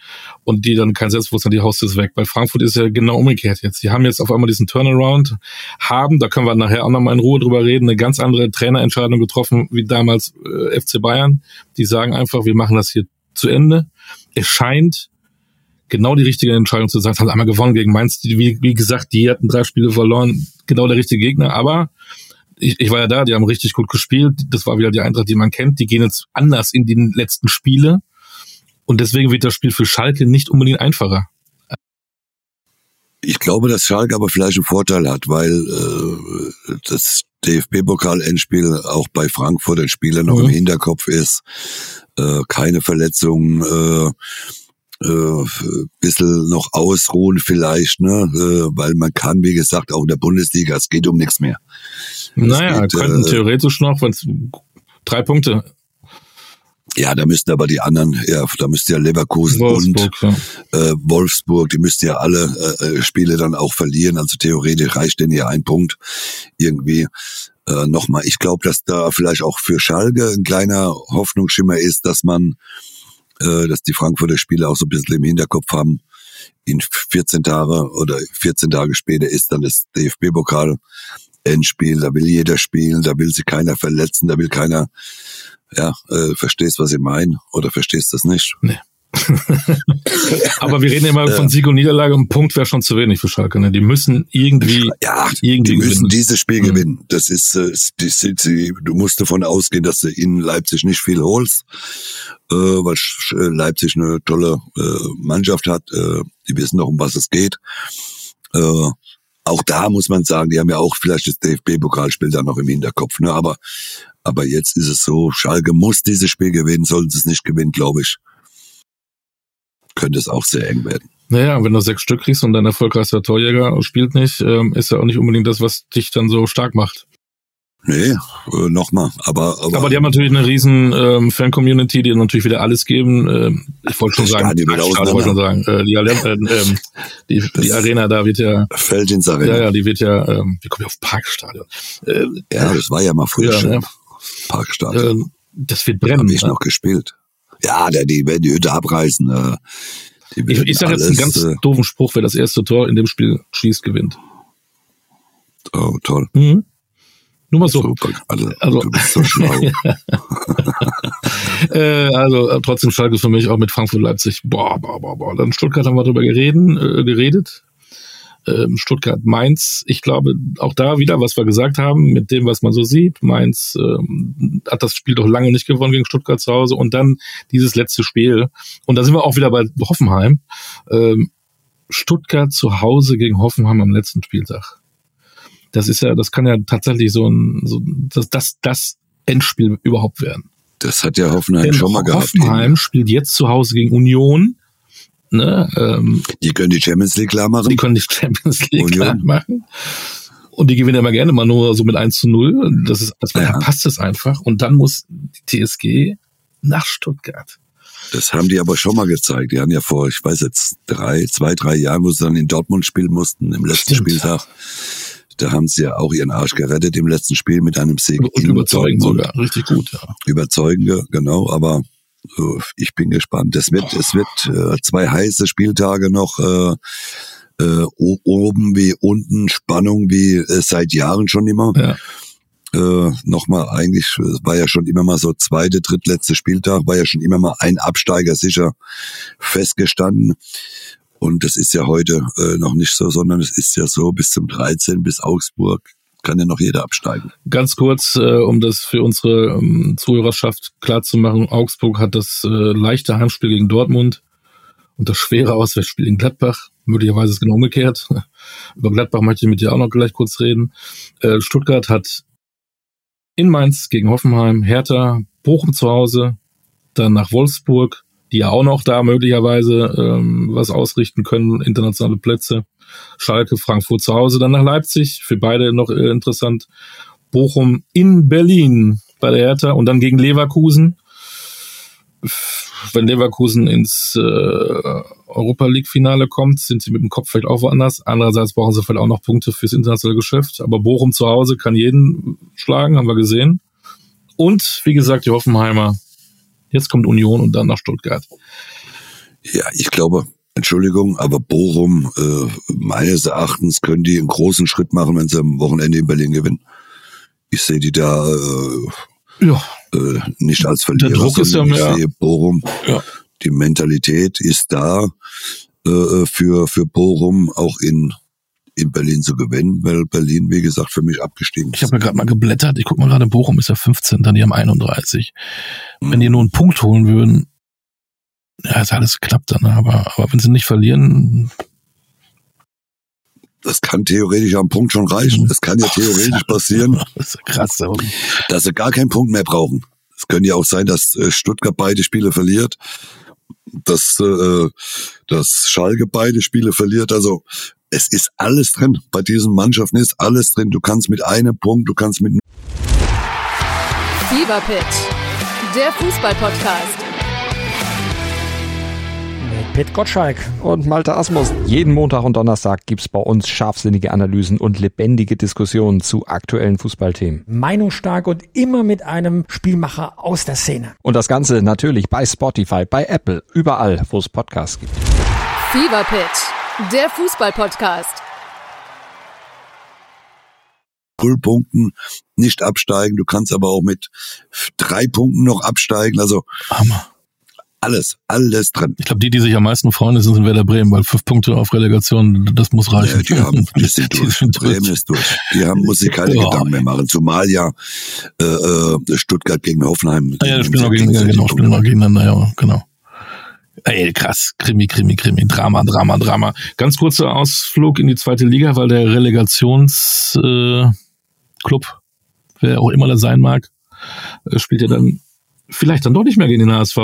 und die dann kein Selbstbewusstsein, die haust es weg. Bei Frankfurt ist ja genau umgekehrt jetzt. Die haben jetzt auf einmal diesen Turnaround, haben, da können wir nachher auch nochmal in Ruhe drüber reden, eine ganz andere Trainerentscheidung getroffen wie damals äh, FC Bayern. Die sagen einfach, wir machen das hier zu Ende. Es scheint genau die richtige Entscheidung zu sein. Haben einmal gewonnen gegen Mainz, wie, wie gesagt, die hatten drei Spiele verloren, genau der richtige Gegner, aber ich, ich war ja da, die haben richtig gut gespielt. Das war wieder die Eintracht, die man kennt. Die gehen jetzt anders in die letzten Spiele. Und deswegen wird das Spiel für Schalke nicht unbedingt einfacher. Ich glaube, dass Schalke aber vielleicht einen Vorteil hat, weil äh, das DFB-Pokal-Endspiel auch bei Frankfurt ein Spieler noch Mhm. im Hinterkopf ist. Äh, keine Verletzungen, äh, äh, bisschen noch ausruhen vielleicht, ne? Äh, weil man kann, wie gesagt, auch in der Bundesliga, es geht um nichts mehr. Naja, geht, könnten äh, theoretisch noch, wenn drei Punkte Ja, da müssten aber die anderen, ja, da müsste ja Leverkusen Wolfsburg, ja. und äh, Wolfsburg, die müssten ja alle äh, äh, Spiele dann auch verlieren. Also theoretisch reicht denen ja ein Punkt irgendwie. Äh, Nochmal, ich glaube, dass da vielleicht auch für Schalke ein kleiner Hoffnungsschimmer ist, dass man, äh, dass die Frankfurter Spiele auch so ein bisschen im Hinterkopf haben. In 14 Tage oder 14 Tage später ist dann das DFB-Pokal Endspiel. Da will jeder spielen, da will sich keiner verletzen, da will keiner ja, äh, verstehst, was ich meine, oder verstehst das nicht? Aber wir reden immer von Sieg und Niederlage. Ein Punkt wäre schon zu wenig für Schalke. Ne? Die müssen irgendwie, Ja, irgendwie die müssen gewinnen. dieses Spiel Mhm. gewinnen. Das ist, äh, die, die, die, du musst davon ausgehen, dass du in Leipzig nicht viel holst, äh, weil äh, Leipzig eine tolle äh, Mannschaft hat. Äh, die wissen doch, um was es geht. Äh, auch da muss man sagen, die haben ja auch vielleicht das DFB-Pokalspiel da noch im Hinterkopf. Ne? Aber, aber jetzt ist es so, Schalke muss dieses Spiel gewinnen. Sollten sie es nicht gewinnen, glaube ich, könnte es auch sehr eng werden. naja, wenn du sechs Stück kriegst und dein erfolgreichster Torjäger spielt nicht, ähm, ist ja auch nicht unbedingt das, was dich dann so stark macht. Nee, äh, nochmal. Aber, aber, Aber die haben natürlich eine riesen ähm, Fan-Community, die natürlich wieder alles geben. Ähm, ich wollte schon sagen, Stadion Ach, Stadion wollte schon sagen, äh, die, Arena- äh, ähm, die, die Arena da wird ja, fällt ins Arena. ja, ja, die wird ja, ähm, wie komme ich auf Parkstadion? Äh, Ja, das war ja mal früher Ja, schon. ne? Parkstadion. ähm, das wird Hab brennen. ich noch gespielt. Ja, der, die werden die Hütte abreißen. Äh, die Ich, ich sage jetzt einen ganz äh, doofen Spruch, wer das erste Tor in dem Spiel schießt, gewinnt. oh, toll. Mhm. Nur mal so. Also, Also- du bist so schlau. Äh, also äh, trotzdem Schalke für mich auch mit Frankfurt Leipzig. Boah, boah, boah, boah. Dann Stuttgart haben wir drüber gereden, äh, geredet. Ähm, Stuttgart Mainz, ich glaube auch da wieder, was wir gesagt haben, mit dem, was man so sieht. Mainz ähm, hat das Spiel doch lange nicht gewonnen gegen Stuttgart zu Hause und dann dieses letzte Spiel. Und da sind wir auch wieder bei Hoffenheim. Ähm, Stuttgart zu Hause gegen Hoffenheim am letzten Spieltag. Das ist ja, das kann ja tatsächlich so ein, so, das, das, das Endspiel überhaupt werden. Das hat ja Hoffenheim Denn schon mal gehabt. Hoffenheim spielt jetzt zu Hause gegen Union. Ne, ähm, Die können die Champions League klar machen. die können die Champions League Union. klar machen. Und die gewinnen immer gerne mal nur so mit 1 zu 0. Das ist, das Ja. passt es einfach. Und dann muss die TSG nach Stuttgart. Das haben die aber schon mal gezeigt. Die haben ja vor, ich weiß jetzt, drei, zwei, drei Jahren, wo sie dann in Dortmund spielen mussten, im letzten Stimmt. Spieltag. Da haben sie ja auch ihren Arsch gerettet im letzten Spiel mit einem Sieg. Und in überzeugen Dortmund. sogar. Richtig gut, ja. überzeugende, genau, aber äh, ich bin gespannt. Es wird, es wird äh, zwei heiße Spieltage noch, äh, äh, oben wie unten, Spannung wie äh, seit Jahren schon immer. Ja. Äh, Nochmal, eigentlich es war ja schon immer mal so zweite, drittletzte Spieltag, war ja schon immer mal ein Absteiger sicher festgestanden. Und das ist ja heute äh, noch nicht so, sondern es ist ja so bis zum 13, bis Augsburg kann ja noch jeder absteigen. Ganz kurz, äh, um das für unsere ähm, Zuhörerschaft klar zu machen. Augsburg hat das äh, leichte Heimspiel gegen Dortmund und das schwere Auswärtsspiel in Gladbach. Möglicherweise ist es genau umgekehrt. Über Gladbach möchte ich mit dir auch noch gleich kurz reden. Äh, Stuttgart hat in Mainz gegen Hoffenheim, Hertha, Bochum zu Hause, dann nach Wolfsburg, die ja auch noch da möglicherweise ähm, was ausrichten können, internationale Plätze. Schalke, Frankfurt zu Hause, dann nach Leipzig, für beide noch äh, interessant. Bochum in Berlin bei der Hertha und dann gegen Leverkusen. Wenn Leverkusen ins äh, Europa League Finale kommt, sind sie mit dem Kopf vielleicht auch woanders. Andererseits brauchen sie vielleicht auch noch Punkte fürs internationale Geschäft. Aber Bochum zu Hause kann jeden schlagen, haben wir gesehen. Und wie gesagt, die Hoffenheimer. Jetzt kommt Union und dann nach Stuttgart. Ja, ich glaube, Entschuldigung, aber Bochum, äh, meines Erachtens können die einen großen Schritt machen, wenn sie am Wochenende in Berlin gewinnen. Ich sehe die da äh, Ja, äh, nicht als Verlierer, Druck ist ja mehr- ich sehe Bochum. Ja. Die Mentalität ist da äh, für für Bochum auch in in Berlin zu gewinnen, weil Berlin, wie gesagt, für mich abgestiegen ist. Ich habe ja gerade mal geblättert. Ich guck mal gerade, Bochum ist ja 15, dann die haben 31. Wenn die nur einen Punkt holen würden, ja, ist alles knapp dann, aber, aber wenn sie nicht verlieren, das kann theoretisch am Punkt schon reichen. Es kann ja theoretisch passieren, Das ist krass. aber- dass sie gar keinen Punkt mehr brauchen. Es könnte ja auch sein, dass äh, Stuttgart beide Spiele verliert, dass, äh, dass Schalke beide Spiele verliert. Also es ist alles drin. Bei diesen Mannschaften ist alles drin. Du kannst mit einem Punkt, du kannst mit Fever Pitch, der Fußball-Podcast. Mit Pit Gottschalk. Und Malte Asmus. Jeden Montag und Donnerstag gibt's bei uns scharfsinnige Analysen und lebendige Diskussionen zu aktuellen Fußballthemen. Meinungsstark und immer mit einem Spielmacher aus der Szene. Und das Ganze natürlich bei Spotify, bei Apple, überall, wo es Podcasts gibt. Fever Pitch, der Fußball-Podcast. null Punkten nicht absteigen. Du kannst aber auch mit drei Punkten noch absteigen. Also Hammer. alles, alles drin. Ich glaube, die, die sich am meisten freuen, sind in Werder Bremen, weil fünf Punkte auf Relegation, das muss reichen. Ja, die haben, die sind Die durch. sind Bremen ist durch. Die haben, muss sich keine Ja. Gedanken mehr machen. Zumal ja äh, äh, Stuttgart gegen Hoffenheim. Ah, ja, die spielen noch gegen, ja, genau, spielen noch gegeneinander, ja, genau. Ey, krass. Krimi, Krimi, Krimi. Drama, Drama, Drama. Ganz kurzer Ausflug in die zweite Liga, weil der Relegations äh, wer auch immer das sein mag, äh, spielt ja dann vielleicht dann doch nicht mehr gegen den HSV.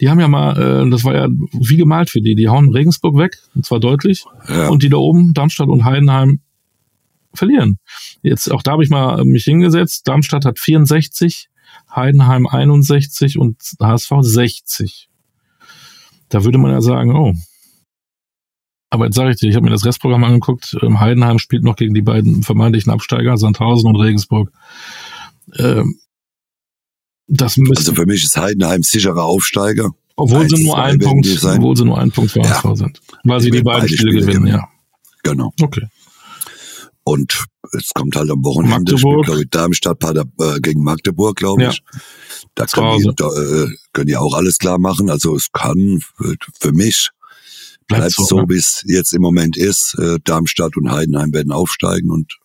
Die haben ja mal, äh, das war ja wie gemalt für die. Die hauen Regensburg weg, und zwar deutlich. Ja. Und die da oben, Darmstadt und Heidenheim, verlieren. Jetzt, auch da habe ich mal mich hingesetzt. Darmstadt hat 64, Heidenheim 61 und HSV 60. Da würde man ja sagen, oh. Aber jetzt sage ich dir, ich habe mir das Restprogramm angeguckt. Ähm, Heidenheim spielt noch gegen die beiden vermeintlichen Absteiger, Sandhausen und Regensburg. Ähm, das Also für mich ist Heidenheim sicherer Aufsteiger. obwohl sie nur einen Punkt, obwohl sie nur einen Punkt für Ja. Sind. Weil sie Die beiden beide Spiele Spiele gewinnen, gewinnen. ja. Genau. Okay. Und es kommt halt am Wochenende, Magdeburg. glaube ich, Darmstadt Pader, äh, gegen Magdeburg, glaube Ja. ich. Da Zu können die, da, äh, können die auch alles klar machen. Also es kann für, mich Bleibt so, ne? wie es jetzt im Moment ist. Äh, Darmstadt und Heidenheim werden aufsteigen und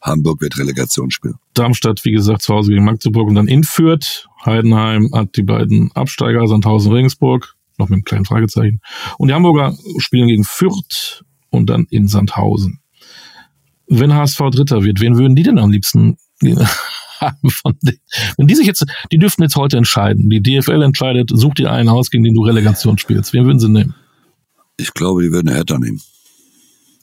Hamburg wird Relegation spielen. Darmstadt, wie gesagt, zu Hause gegen Magdeburg und dann in Fürth. Heidenheim hat die beiden Absteiger, Sandhausen, Regensburg, noch mit einem kleinen Fragezeichen. Und die Hamburger spielen gegen Fürth und dann in Sandhausen. Wenn HSV Dritter wird, wen würden die denn am liebsten haben von denen? Wenn die sich jetzt, die dürften jetzt heute entscheiden. Die DFL entscheidet, such dir einen aus, gegen den du Relegation spielst. Wen würden sie nehmen? Ich glaube, die würden Hertha nehmen.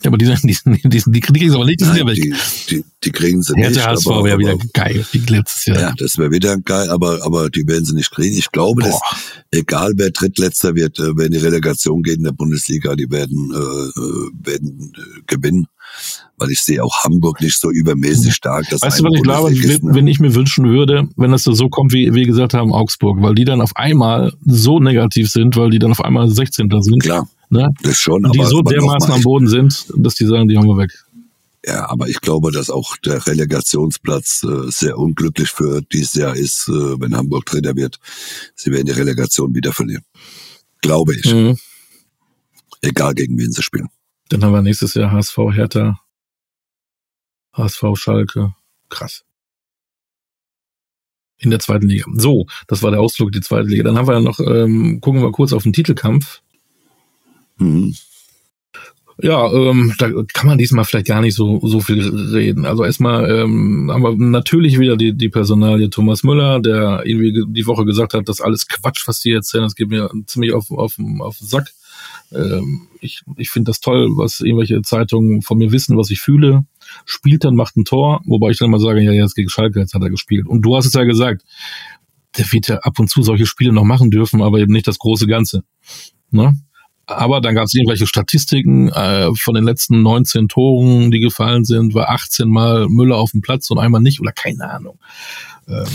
Ja, aber die, sind- die, die, sind- die kriegen es aber nicht, die sind ja Nein, weg. die, die, die kriegen sie nicht. Hertha HSV wäre wieder geil, wie letztes Jahr. Ja, das wäre wieder geil, aber, aber die werden sie nicht kriegen. Ich glaube, dass, egal wer Drittletzter wird, äh, wenn die Relegation geht in der Bundesliga, die werden, äh, äh, werden äh, gewinnen. Weil ich sehe auch Hamburg nicht so übermäßig stark. Dass Weißt du, was ich glaube, wenn, ich mir wünschen würde, wenn das so kommt, wie wir gesagt haben, Augsburg, weil die dann auf einmal so negativ sind, weil die dann auf einmal 16. sind, Klar, ne? das schon, Und die aber, so dermaßen am Boden sind, dass die sagen, die haben wir weg. ja, aber ich glaube, dass auch der Relegationsplatz äh, sehr unglücklich für dieses Jahr ist, äh, wenn Hamburg Dritter wird. Sie werden die Relegation wieder verlieren. Glaube ich. Mhm. Egal gegen wen sie spielen. Dann haben wir nächstes Jahr HSV Hertha, HSV Schalke. Krass. In der zweiten Liga. So, das war der Ausflug die zweite Liga. Dann haben wir ja noch, ähm, gucken wir kurz auf den Titelkampf. Mhm. Ja, ähm, da kann man diesmal vielleicht gar nicht so so viel reden. Also erstmal ähm, haben wir natürlich wieder die die Personalie Thomas Müller, der irgendwie ge- die Woche gesagt hat, das ist alles Quatsch, was die erzählen. Das geht mir ziemlich auf auf auf den Sack. Ähm, ich ich finde das toll, was irgendwelche Zeitungen von mir wissen, was ich fühle. Spielt dann, macht ein Tor, wobei ich dann mal sage, ja, jetzt gegen Schalke, jetzt hat er gespielt. Und du hast es ja gesagt, der wird ja ab und zu solche Spiele noch machen dürfen, aber eben nicht das große Ganze. Ne? Aber dann gab es irgendwelche Statistiken äh, von den letzten 19 Toren, die gefallen sind, war 18 Mal Müller auf dem Platz und einmal nicht oder keine Ahnung. Ähm,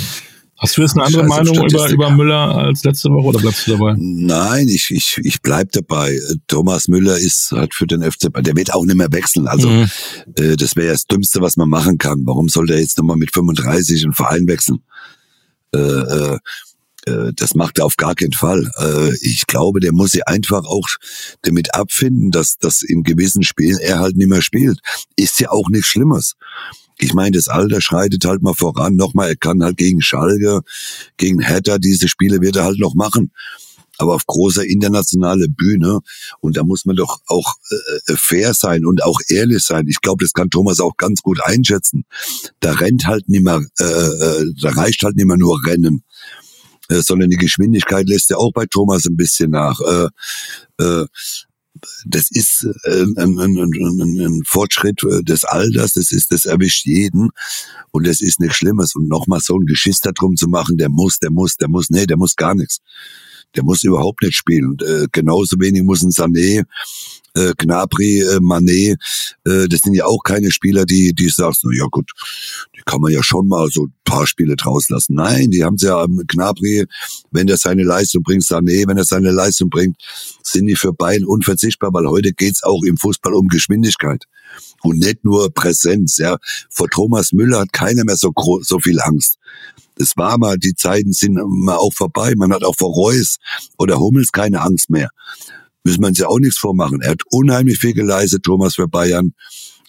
hast du jetzt eine andere Meinung über, über Müller als letzte Woche oder bleibst du dabei? Nein, ich, ich, ich bleib dabei. Thomas Müller ist, hat für den FC, der wird auch nicht mehr wechseln. Also, Mhm. äh, das wäre das Dümmste, was man machen kann. Warum soll der jetzt nochmal mit 35 einen Verein wechseln? Äh, äh, äh, das macht er auf gar keinen Fall. Äh, ich glaube, der muss sich einfach auch damit abfinden, dass, dass in gewissen Spielen er halt nicht mehr spielt. Ist ja auch nichts Schlimmes. Ich meine, das Alter schreitet halt mal voran. Nochmal, er kann halt gegen Schalke, gegen Hertha, diese Spiele wird er halt noch machen. aber auf großer internationaler Bühne. Und da muss man doch auch äh, fair sein und auch ehrlich sein. Ich glaube, das kann Thomas auch ganz gut einschätzen. Da rennt halt nicht mehr, äh, äh, da reicht halt nicht mehr nur Rennen äh, sondern die Geschwindigkeit lässt ja auch bei Thomas ein bisschen nach. Äh, äh, das ist äh, ein, ein, ein, ein Fortschritt äh, des Alters, das ist, das erwischt jeden und das ist nichts Schlimmes. Und nochmal so ein Geschiss darum zu machen, der muss, der muss, der muss, nee, der muss gar nichts. Der muss überhaupt nicht spielen. Und, äh, genauso wenig muss ein Sané äh, Gnabry, äh, Manet, äh, das sind ja auch keine Spieler, die, die sagst, na ja gut, die kann man ja schon mal so ein paar Spiele draus lassen. Nein, die haben ja ähm, Gnabry, wenn der seine Leistung bringt, Sané, wenn er seine Leistung bringt, sind die für beiden unverzichtbar, weil heute geht's auch im Fußball um Geschwindigkeit und nicht nur Präsenz. Ja, vor Thomas Müller hat keiner mehr so so viel Angst. Es war mal, die Zeiten sind mal auch vorbei. Man hat auch vor Reus oder Hummels keine Angst mehr müssen wir uns ja auch nichts vormachen. Er hat unheimlich viel geleistet, Thomas, für Bayern.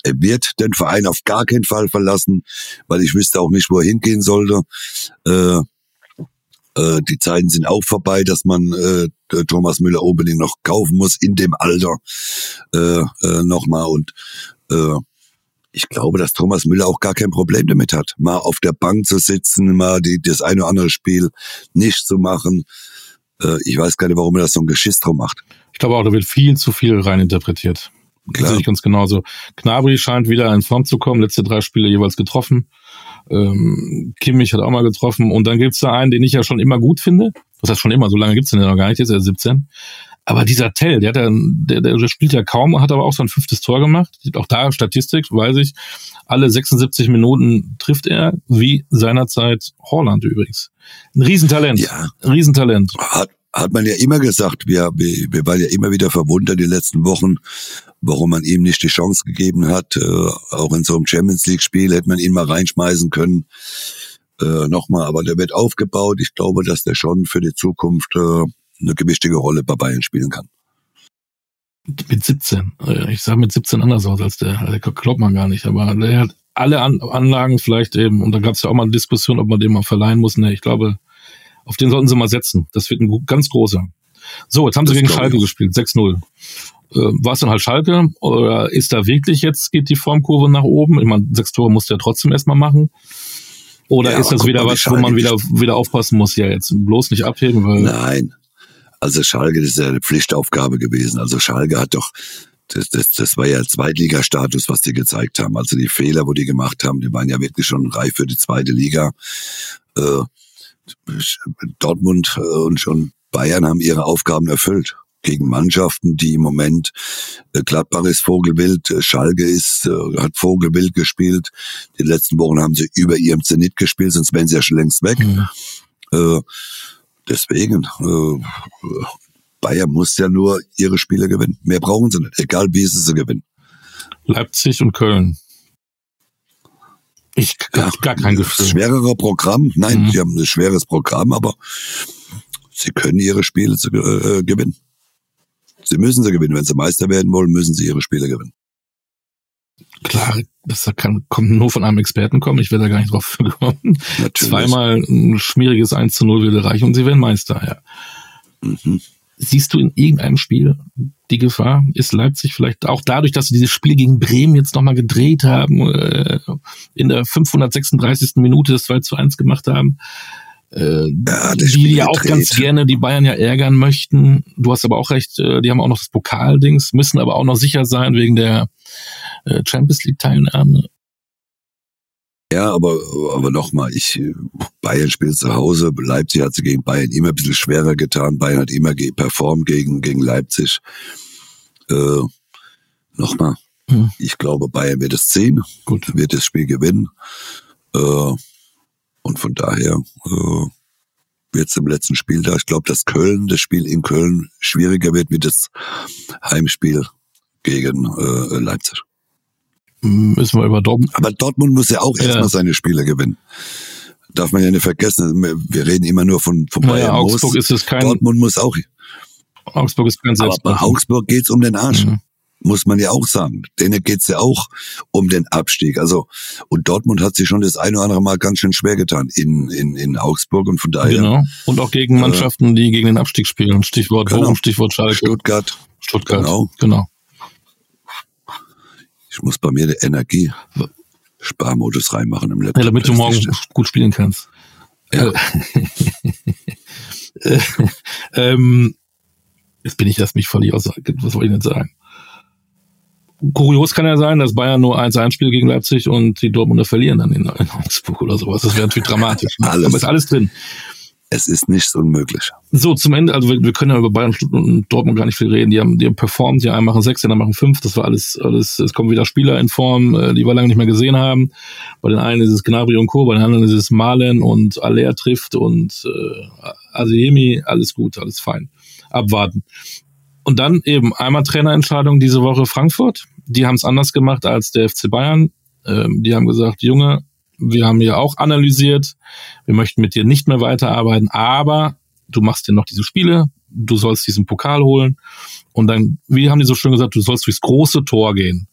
Er wird den Verein auf gar keinen Fall verlassen, weil ich wüsste auch nicht, wo er hingehen sollte. Äh, äh, die Zeiten sind auch vorbei, dass man äh, Thomas Müller unbedingt noch kaufen muss in dem Alter äh, äh, nochmal. Und äh, ich glaube, dass Thomas Müller auch gar kein Problem damit hat, mal auf der Bank zu sitzen, mal die, das eine oder andere Spiel nicht zu machen. Äh, ich weiß gar nicht, warum er das so ein Geschiss drum macht. Ich glaube auch, da wird viel zu viel reininterpretiert. Klar. sehe ich ganz genauso. Knabri scheint wieder in Form zu kommen, letzte drei Spiele jeweils getroffen. Ähm, Kimmich hat auch mal getroffen. Und dann gibt's da einen, den ich ja schon immer gut finde. Das heißt schon immer, so lange gibt's den ja noch gar nicht, jetzt ist er 17. Aber dieser Tell, der, hat ja, der, der spielt ja kaum, hat aber auch sein fünftes Tor gemacht. Auch da Statistik, weiß ich, alle 76 Minuten trifft er, wie seinerzeit Holland übrigens. Ein Riesentalent. Ja. Ein Riesentalent. Hat, hat man ja immer gesagt, wir, wir, wir waren ja immer wieder verwundert die letzten Wochen, warum man ihm nicht die Chance gegeben hat. Äh, auch in so einem Champions League-Spiel hätte man ihn mal reinschmeißen können. Äh, Nochmal, aber der wird aufgebaut. Ich glaube, dass der schon für die Zukunft äh, eine gewichtige Rolle bei Bayern spielen kann. Mit 17. Äh, ich sage mit 17 anders aus als der. Der glaubt man gar nicht. Aber der hat alle An Anlagen vielleicht eben. Und da gab es ja auch mal eine Diskussion, ob man den mal verleihen muss. Nee, ich glaube, auf den sollten sie mal setzen. Das wird ein ganz großer. So, jetzt haben sie das gegen Schalke ich. gespielt, 6-0. Äh, War es dann halt Schalke? Oder ist da wirklich jetzt, geht die Formkurve nach oben? Ich meine, sechs Tore musst du ja trotzdem erstmal machen. Oder ja, ist das wieder was, wo man wieder, wieder aufpassen muss? Ja, jetzt bloß nicht abheben, weil. Nein. Also Schalke, das ist ja eine Pflichtaufgabe gewesen. Also Schalke hat doch, das, das, das war ja Zweitligastatus, was die gezeigt haben. Also die Fehler, wo die gemacht haben, die waren ja wirklich schon reif für die zweite Liga. Äh, Dortmund äh, und schon Bayern haben ihre Aufgaben erfüllt gegen Mannschaften, die im Moment äh, Gladbach ist Vogelwild, äh, Schalke ist hat Vogelwild gespielt. Die letzten Wochen haben sie über ihrem Zenit gespielt, sonst wären sie ja schon längst weg. Mhm. Deswegen Bayern muss ja nur ihre Spiele gewinnen. Mehr brauchen sie nicht, egal wie sie sie gewinnen. Leipzig und Köln. Ich ja, gar kein Gefühl. Schwererer Programm. Nein, mhm. sie haben ein schweres Programm, aber sie können ihre Spiele zu, äh, gewinnen. Sie müssen sie gewinnen. Wenn sie Meister werden wollen, müssen sie ihre Spiele gewinnen. Klar, das kann, kommt nur von einem Experten kommen. Ich werde da gar nicht drauf gekommen. Natürlich. Zweimal ein schmieriges 1 zu 0 würde reichen und sie werden Meister, ja. Mhm. Siehst du in irgendeinem Spiel die Gefahr? Ist Leipzig vielleicht auch dadurch, dass sie dieses Spiel gegen Bremen jetzt nochmal gedreht haben, äh, in der 536. Minute das 2 zu 1 gemacht haben, äh, ja, die ja auch ganz gerne die Bayern ja ärgern möchten. Du hast aber auch recht, äh, die haben auch noch das Pokaldings, müssen aber auch noch sicher sein wegen der äh, Champions League Teilnahme. Ja, aber, aber nochmal, ich, Bayern spielt zu Hause, Leipzig hat sie gegen Bayern immer ein bisschen schwerer getan, Bayern hat immer performt gegen, gegen Leipzig. Äh, nochmal, hm. ich glaube, Bayern wird es ziehen, Gut. wird das Spiel gewinnen. Äh, und von daher äh, wird es im letzten Spiel da. Ich glaube, dass Köln, das Spiel in Köln schwieriger wird wie das Heimspiel gegen äh, Leipzig müssen wir über Dortmund. Aber Dortmund muss ja auch ja. erstmal seine Spiele gewinnen. Darf man ja nicht vergessen. Wir reden immer nur von, von Bayern. Ja, Augsburg muss. ist es kein. Dortmund muss auch. Augsburg ist kein. Aber bei Augsburg geht's um den Arsch. Mhm. muss man ja auch sagen. Denen geht's ja auch um den Abstieg. Also und Dortmund hat sich schon das eine oder andere Mal ganz schön schwer getan in, in, in Augsburg und von daher. Genau. Und auch gegen Mannschaften, die gegen den Abstieg spielen. Stichwort Genau. Bochum, Stichwort Schalke. Stuttgart. Stuttgart. Genau. genau. Ich muss bei mir den Energie Sparmodus reinmachen im Laptop. Ja, damit du morgen gut spielen kannst. Ja. Äh, ähm, jetzt bin ich erst mich völlig aus. Was wollte ich denn sagen? Kurios kann ja sein, dass Bayern nur 1-1 spielt gegen Leipzig und die Dortmunder verlieren dann in, in Augsburg oder sowas. Das wäre natürlich dramatisch. Ne? Alles. Aber ist alles drin. Es ist nichts unmöglich. So, zum Ende, also wir, wir können ja über Bayern und Dortmund gar nicht viel reden. Die haben, die performt, die einen machen sechs, die anderen machen fünf. Das war alles, alles, es kommen wieder Spieler in Form, äh, die wir lange nicht mehr gesehen haben. Bei den einen ist es Gnabry und Co., bei den anderen ist es Malen und Aller trifft und äh, Asiemi, alles gut, alles fein. Abwarten. Und dann eben einmal Trainerentscheidung diese Woche Frankfurt. Die haben es anders gemacht als der FC Bayern. Ähm, die haben gesagt, Junge, wir haben hier auch analysiert, wir möchten mit dir nicht mehr weiterarbeiten, aber du machst dir noch diese Spiele, du sollst diesen Pokal holen und dann, wie haben die so schön gesagt, du sollst durchs große Tor gehen.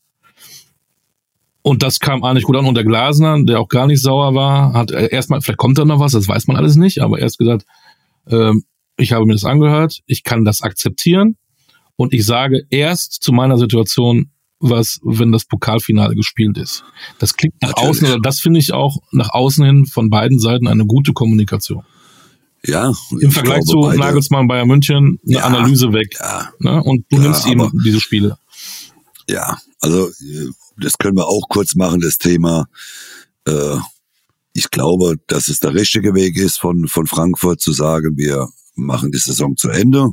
Und das kam eigentlich gut an. Und der Glasner, der auch gar nicht sauer war, hat äh, erstmal, vielleicht kommt da noch was, das weiß man alles nicht, aber erst gesagt, ähm, ich habe mir das angehört, ich kann das akzeptieren und ich sage erst zu meiner Situation, was, wenn das Pokalfinale gespielt ist. Das klingt nach Natürlich. außen, oder das finde ich auch nach außen hin von beiden Seiten eine gute Kommunikation. Ja. Im Vergleich zu beide, Nagelsmann Bayern München eine Ja. Analyse weg. Ja, Ne? Und du Ja, nimmst ihm diese Spiele. ja. Also äh, das können wir auch kurz machen, das Thema. Äh, ich glaube, dass es der richtige Weg ist, von, von Frankfurt zu sagen, wir machen die Saison zu Ende.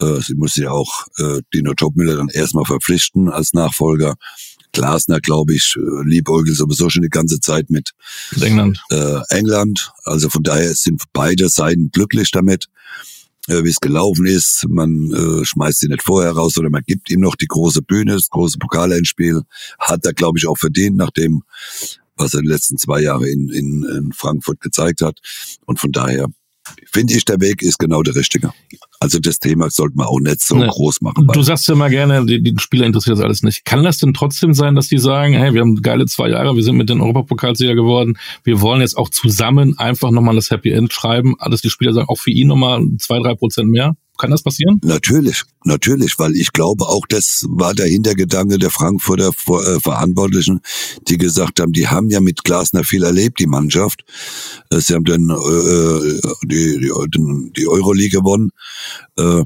Äh, sie muss ja auch äh, Dino Topmüller dann erstmal verpflichten als Nachfolger. Glasner, glaube ich, äh, liebäugelt sowieso schon die ganze Zeit mit Mit England. äh, England. Also von daher sind beide Seiten glücklich damit, äh, wie es gelaufen ist. Man äh, schmeißt ihn nicht vorher raus, sondern man gibt ihm noch die große Bühne, das große Pokalendspiel. Hat er, glaube ich, auch verdient, nachdem, was er die letzten zwei Jahre in, in, in Frankfurt gezeigt hat. Und von daher finde ich, der Weg ist genau der richtige. Also das Thema sollte man auch nicht so Nee. groß machen. Du sagst ja immer gerne, die, die Spieler interessiert das alles nicht. Kann das denn trotzdem sein, dass die sagen, hey, wir haben geile zwei Jahre, wir sind mit den Europapokalsieger geworden, wir wollen jetzt auch zusammen einfach nochmal das Happy End schreiben, dass die Spieler sagen, auch für ihn nochmal zwei, drei Prozent mehr? Kann das passieren? Natürlich, natürlich, weil ich glaube auch, das war der Hintergedanke der Frankfurter äh, Verantwortlichen, die gesagt haben, die haben ja mit Glasner viel erlebt, die Mannschaft. Äh, Sie haben dann äh, die, die, den- die Euroleague gewonnen. Äh,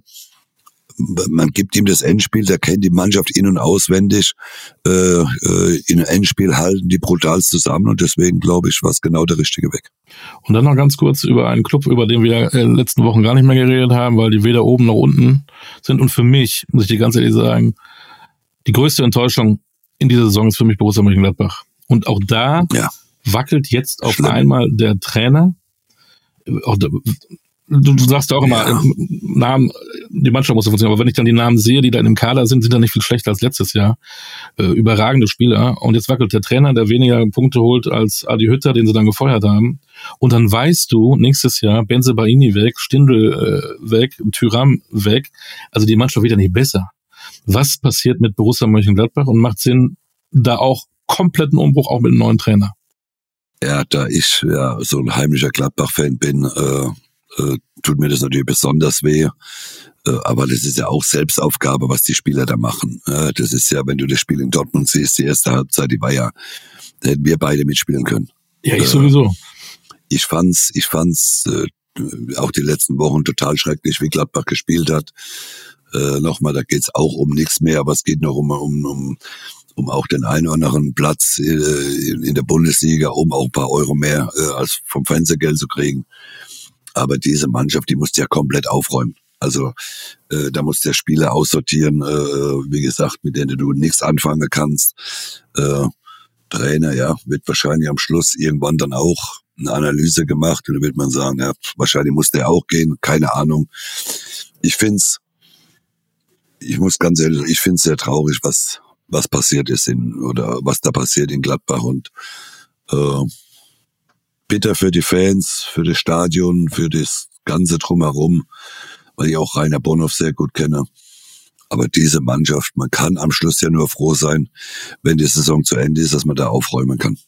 man gibt ihm das Endspiel, der kennt die Mannschaft in- und auswendig. Äh, äh, in einem Endspiel halten die brutal zusammen und deswegen glaube ich, war es genau der richtige Weg. Und dann noch ganz kurz über einen Club, über den wir in den letzten Wochen gar nicht mehr geredet haben, weil die weder oben noch unten sind. Und für mich, muss ich dir ganz ehrlich sagen, die größte Enttäuschung in dieser Saison ist für mich Borussia Mönchengladbach. Und auch da Ja. wackelt jetzt auf Schlimm. einmal der Trainer. Auch da, du, du sagst ja auch immer, Ja. äh, Namen, die Mannschaft muss ja funktionieren, aber wenn ich dann die Namen sehe, die da in dem Kader sind, sind da nicht viel schlechter als letztes Jahr. Äh, überragende Spieler. Und jetzt wackelt der Trainer, der weniger Punkte holt als Adi Hütter, den sie dann gefeuert haben. Und dann weißt du, nächstes Jahr Benze Baini weg, Stindl äh, weg, Tyram weg. Also die Mannschaft wird ja nicht besser. Was passiert mit Borussia Mönchengladbach und macht Sinn, da auch kompletten Umbruch auch mit einem neuen Trainer? Ja, da ich ja so ein heimlicher Gladbach-Fan bin, äh, äh, tut mir das natürlich besonders weh. Äh, aber das ist ja auch Selbstaufgabe, was die Spieler da machen. Äh, das ist ja, wenn du das Spiel in Dortmund siehst, die erste Halbzeit, die war ja, da hätten wir beide mitspielen können. Ja, ich Äh, sowieso. Ich fand's, ich fand's äh, auch die letzten Wochen total schrecklich, wie Gladbach gespielt hat. Äh, Nochmal, da geht's auch um nichts mehr, aber es geht noch um, um, um, um auch den einen oder anderen Platz in, in der Bundesliga, um auch ein paar Euro mehr äh, als vom Fernsehgeld zu kriegen. Aber diese Mannschaft, die musst du ja komplett aufräumen. Also äh, da muss der Spieler aussortieren, äh, wie gesagt, mit denen du nichts anfangen kannst. Äh, Trainer, ja, wird wahrscheinlich am Schluss irgendwann dann auch eine Analyse gemacht und dann wird man sagen, ja, wahrscheinlich muss der auch gehen, keine Ahnung. Ich find's, ich muss ganz ehrlich, ich find's sehr traurig, was was passiert ist in oder was da passiert in Gladbach und äh, bitter für die Fans, für das Stadion, für das ganze drumherum, weil ich auch Rainer Bonhoff sehr gut kenne. Aber diese Mannschaft, man kann am Schluss ja nur froh sein, wenn die Saison zu Ende ist, dass man da aufräumen kann.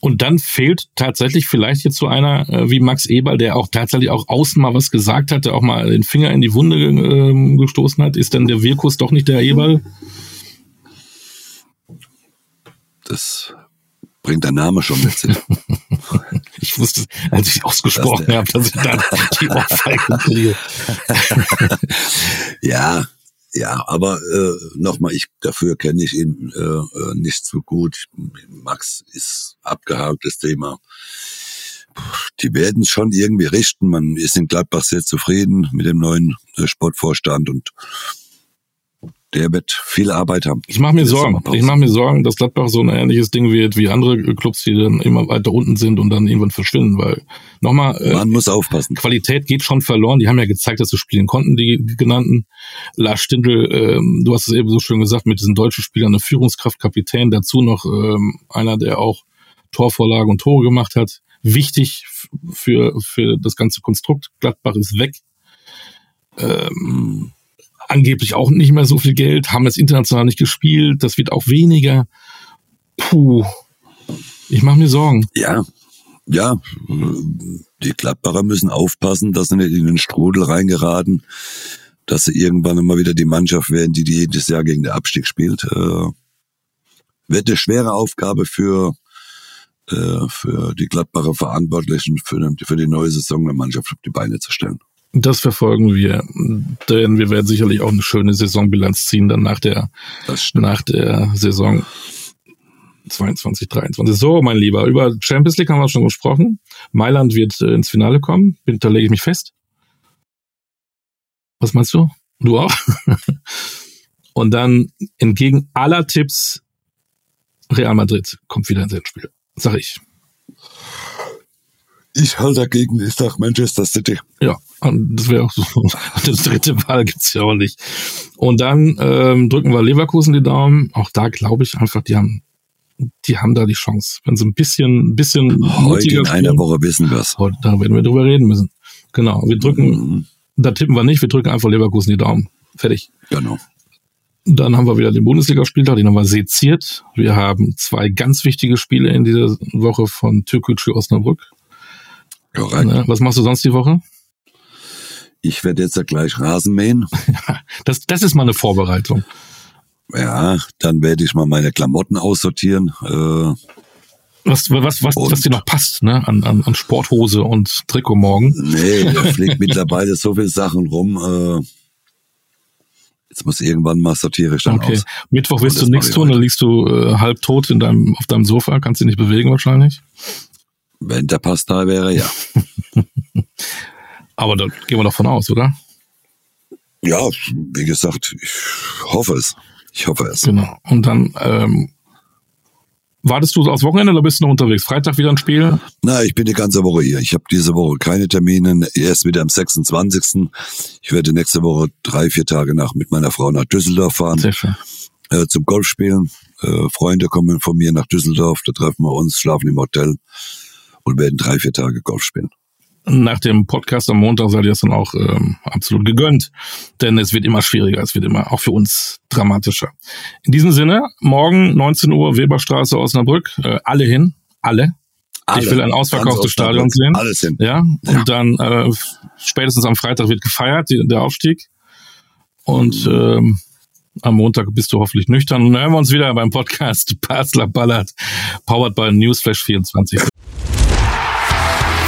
Und dann fehlt tatsächlich vielleicht jetzt so einer äh, wie Max Eberl, der auch tatsächlich auch außen mal was gesagt hat, der auch mal den Finger in die Wunde äh, gestoßen hat. Ist dann der Wirkus doch nicht der Eberl? Das bringt der Name schon mit sich. ich wusste, als ich ausgesprochen habe, dass ich dann die Ohrfeige kriege. ja, ja, aber äh, nochmal, ich dafür kenne ich ihn äh, äh, nicht so gut. Max ist abgehaktes Thema. Die werden es schon irgendwie richten. Man ist in Gladbach sehr zufrieden mit dem neuen äh, Sportvorstand und der wird viel Arbeit haben. Ich mache mir Sorgen. Ich mache mir Sorgen, dass Gladbach so ein ähnliches Ding wird wie andere Clubs, die dann immer weiter unten sind und dann irgendwann verschwinden, weil nochmal. Äh, Man muss aufpassen. Qualität geht schon verloren. Die haben ja gezeigt, dass sie spielen konnten, die genannten. Lars Stindl, ähm, du hast es eben so schön gesagt, mit diesen deutschen Spielern eine Führungskraft, Kapitän, dazu noch ähm, einer, der auch Torvorlage und Tore gemacht hat. Wichtig für, für das ganze Konstrukt. Gladbach ist weg. Ähm, angeblich auch nicht mehr so viel Geld, haben jetzt international nicht gespielt, das wird auch weniger. Puh, ich mache mir Sorgen. Ja, ja, die Gladbacher müssen aufpassen, dass sie nicht in den Strudel reingeraten, dass sie irgendwann immer wieder die Mannschaft werden, die, die jedes Jahr gegen den Abstieg spielt. Äh, wird eine schwere Aufgabe für, äh, für die Gladbacher Verantwortlichen, für, für die neue Saison der Mannschaft auf die Beine zu stellen. Das verfolgen wir, denn wir werden sicherlich auch eine schöne Saisonbilanz ziehen dann nach der, nach der Saison 22, 23. So, mein Lieber, über Champions League haben wir schon gesprochen. Mailand wird äh, ins Finale kommen, da lege ich mich fest. Was meinst du? Du auch? Und dann entgegen aller Tipps Real Madrid kommt wieder ins Endspiel, sag ich. Ich halte dagegen, ich sag Manchester City. Ja, das wäre auch so. Das dritte Wahl gibt's ja auch nicht. Und dann ähm, drücken wir Leverkusen die Daumen. Auch da glaube ich einfach, die haben, die haben da die Chance. Wenn sie ein bisschen, ein bisschen Heute in einer Woche wissen wir's. Heute, da werden wir drüber reden müssen. Genau. Wir drücken, mhm. da tippen wir nicht, wir drücken einfach Leverkusen die Daumen. Fertig. Genau. Dann haben wir wieder den Bundesligaspieltag, den haben wir seziert. Wir haben zwei ganz wichtige Spiele in dieser Woche von Türkgücü Osnabrück. Korrekt. Ne? Was machst du sonst die Woche? Ich werde jetzt ja gleich Rasen mähen. das, das ist mal eine Vorbereitung. Ja, dann werde ich mal meine Klamotten aussortieren. Äh, was, was, was, was dir noch passt, ne? An, an, an Sporthose und Trikot morgen. Nee, da fliegt mittlerweile so viele Sachen rum. Äh, jetzt muss irgendwann mal sortiere ich dann okay. aus. Mittwoch wirst du nichts tun, dann liegst du äh, halb tot in deinem, auf deinem Sofa, kannst dich nicht bewegen wahrscheinlich. Wenn der Pass da wäre, ja. Aber da gehen wir davon aus, oder? Ja, wie gesagt, ich hoffe es. Ich hoffe es. Genau. Und dann ähm, wartest du aufs Wochenende oder bist du noch unterwegs? Freitag wieder ein Spiel? Na, ich bin die ganze Woche hier. Ich habe diese Woche keine Termine. Erst wieder am 26. Ich werde nächste Woche drei, vier Tage nach mit meiner Frau nach Düsseldorf fahren. Sehr schön. Äh, zum Golfspielen. Äh, Freunde kommen von mir nach Düsseldorf. Da treffen wir uns, schlafen im Hotel und werden drei, vier Tage Golf spielen. Nach dem Podcast am Montag seid ihr es dann auch ähm, absolut gegönnt, denn es wird immer schwieriger, es wird immer auch für uns dramatischer. In diesem Sinne, morgen 19 Uhr Weberstraße Osnabrück, äh, alle hin, alle. alle. Ich will ein ausverkauftes Stadion sehen. Alles hin. Ja, und ja. dann äh, spätestens am Freitag wird gefeiert, die, der Aufstieg. Und ähm, am Montag bist du hoffentlich nüchtern. Und dann hören wir uns wieder beim Podcast Basler Ballert, powered by Newsflash 24.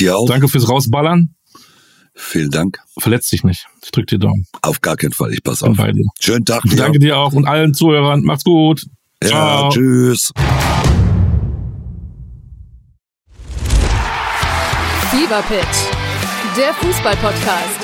Dir auch. Danke fürs Rausballern. Vielen Dank. Verletz dich nicht. Ich drück dir Daumen. Auf gar keinen Fall. Ich pass Bin auf. bei dir. Schönen Tag dir. Danke dir auch und allen Zuhörern. Macht's gut. Ja, Ciao. tschüss. Fever Pitch, der Fußball-Podcast.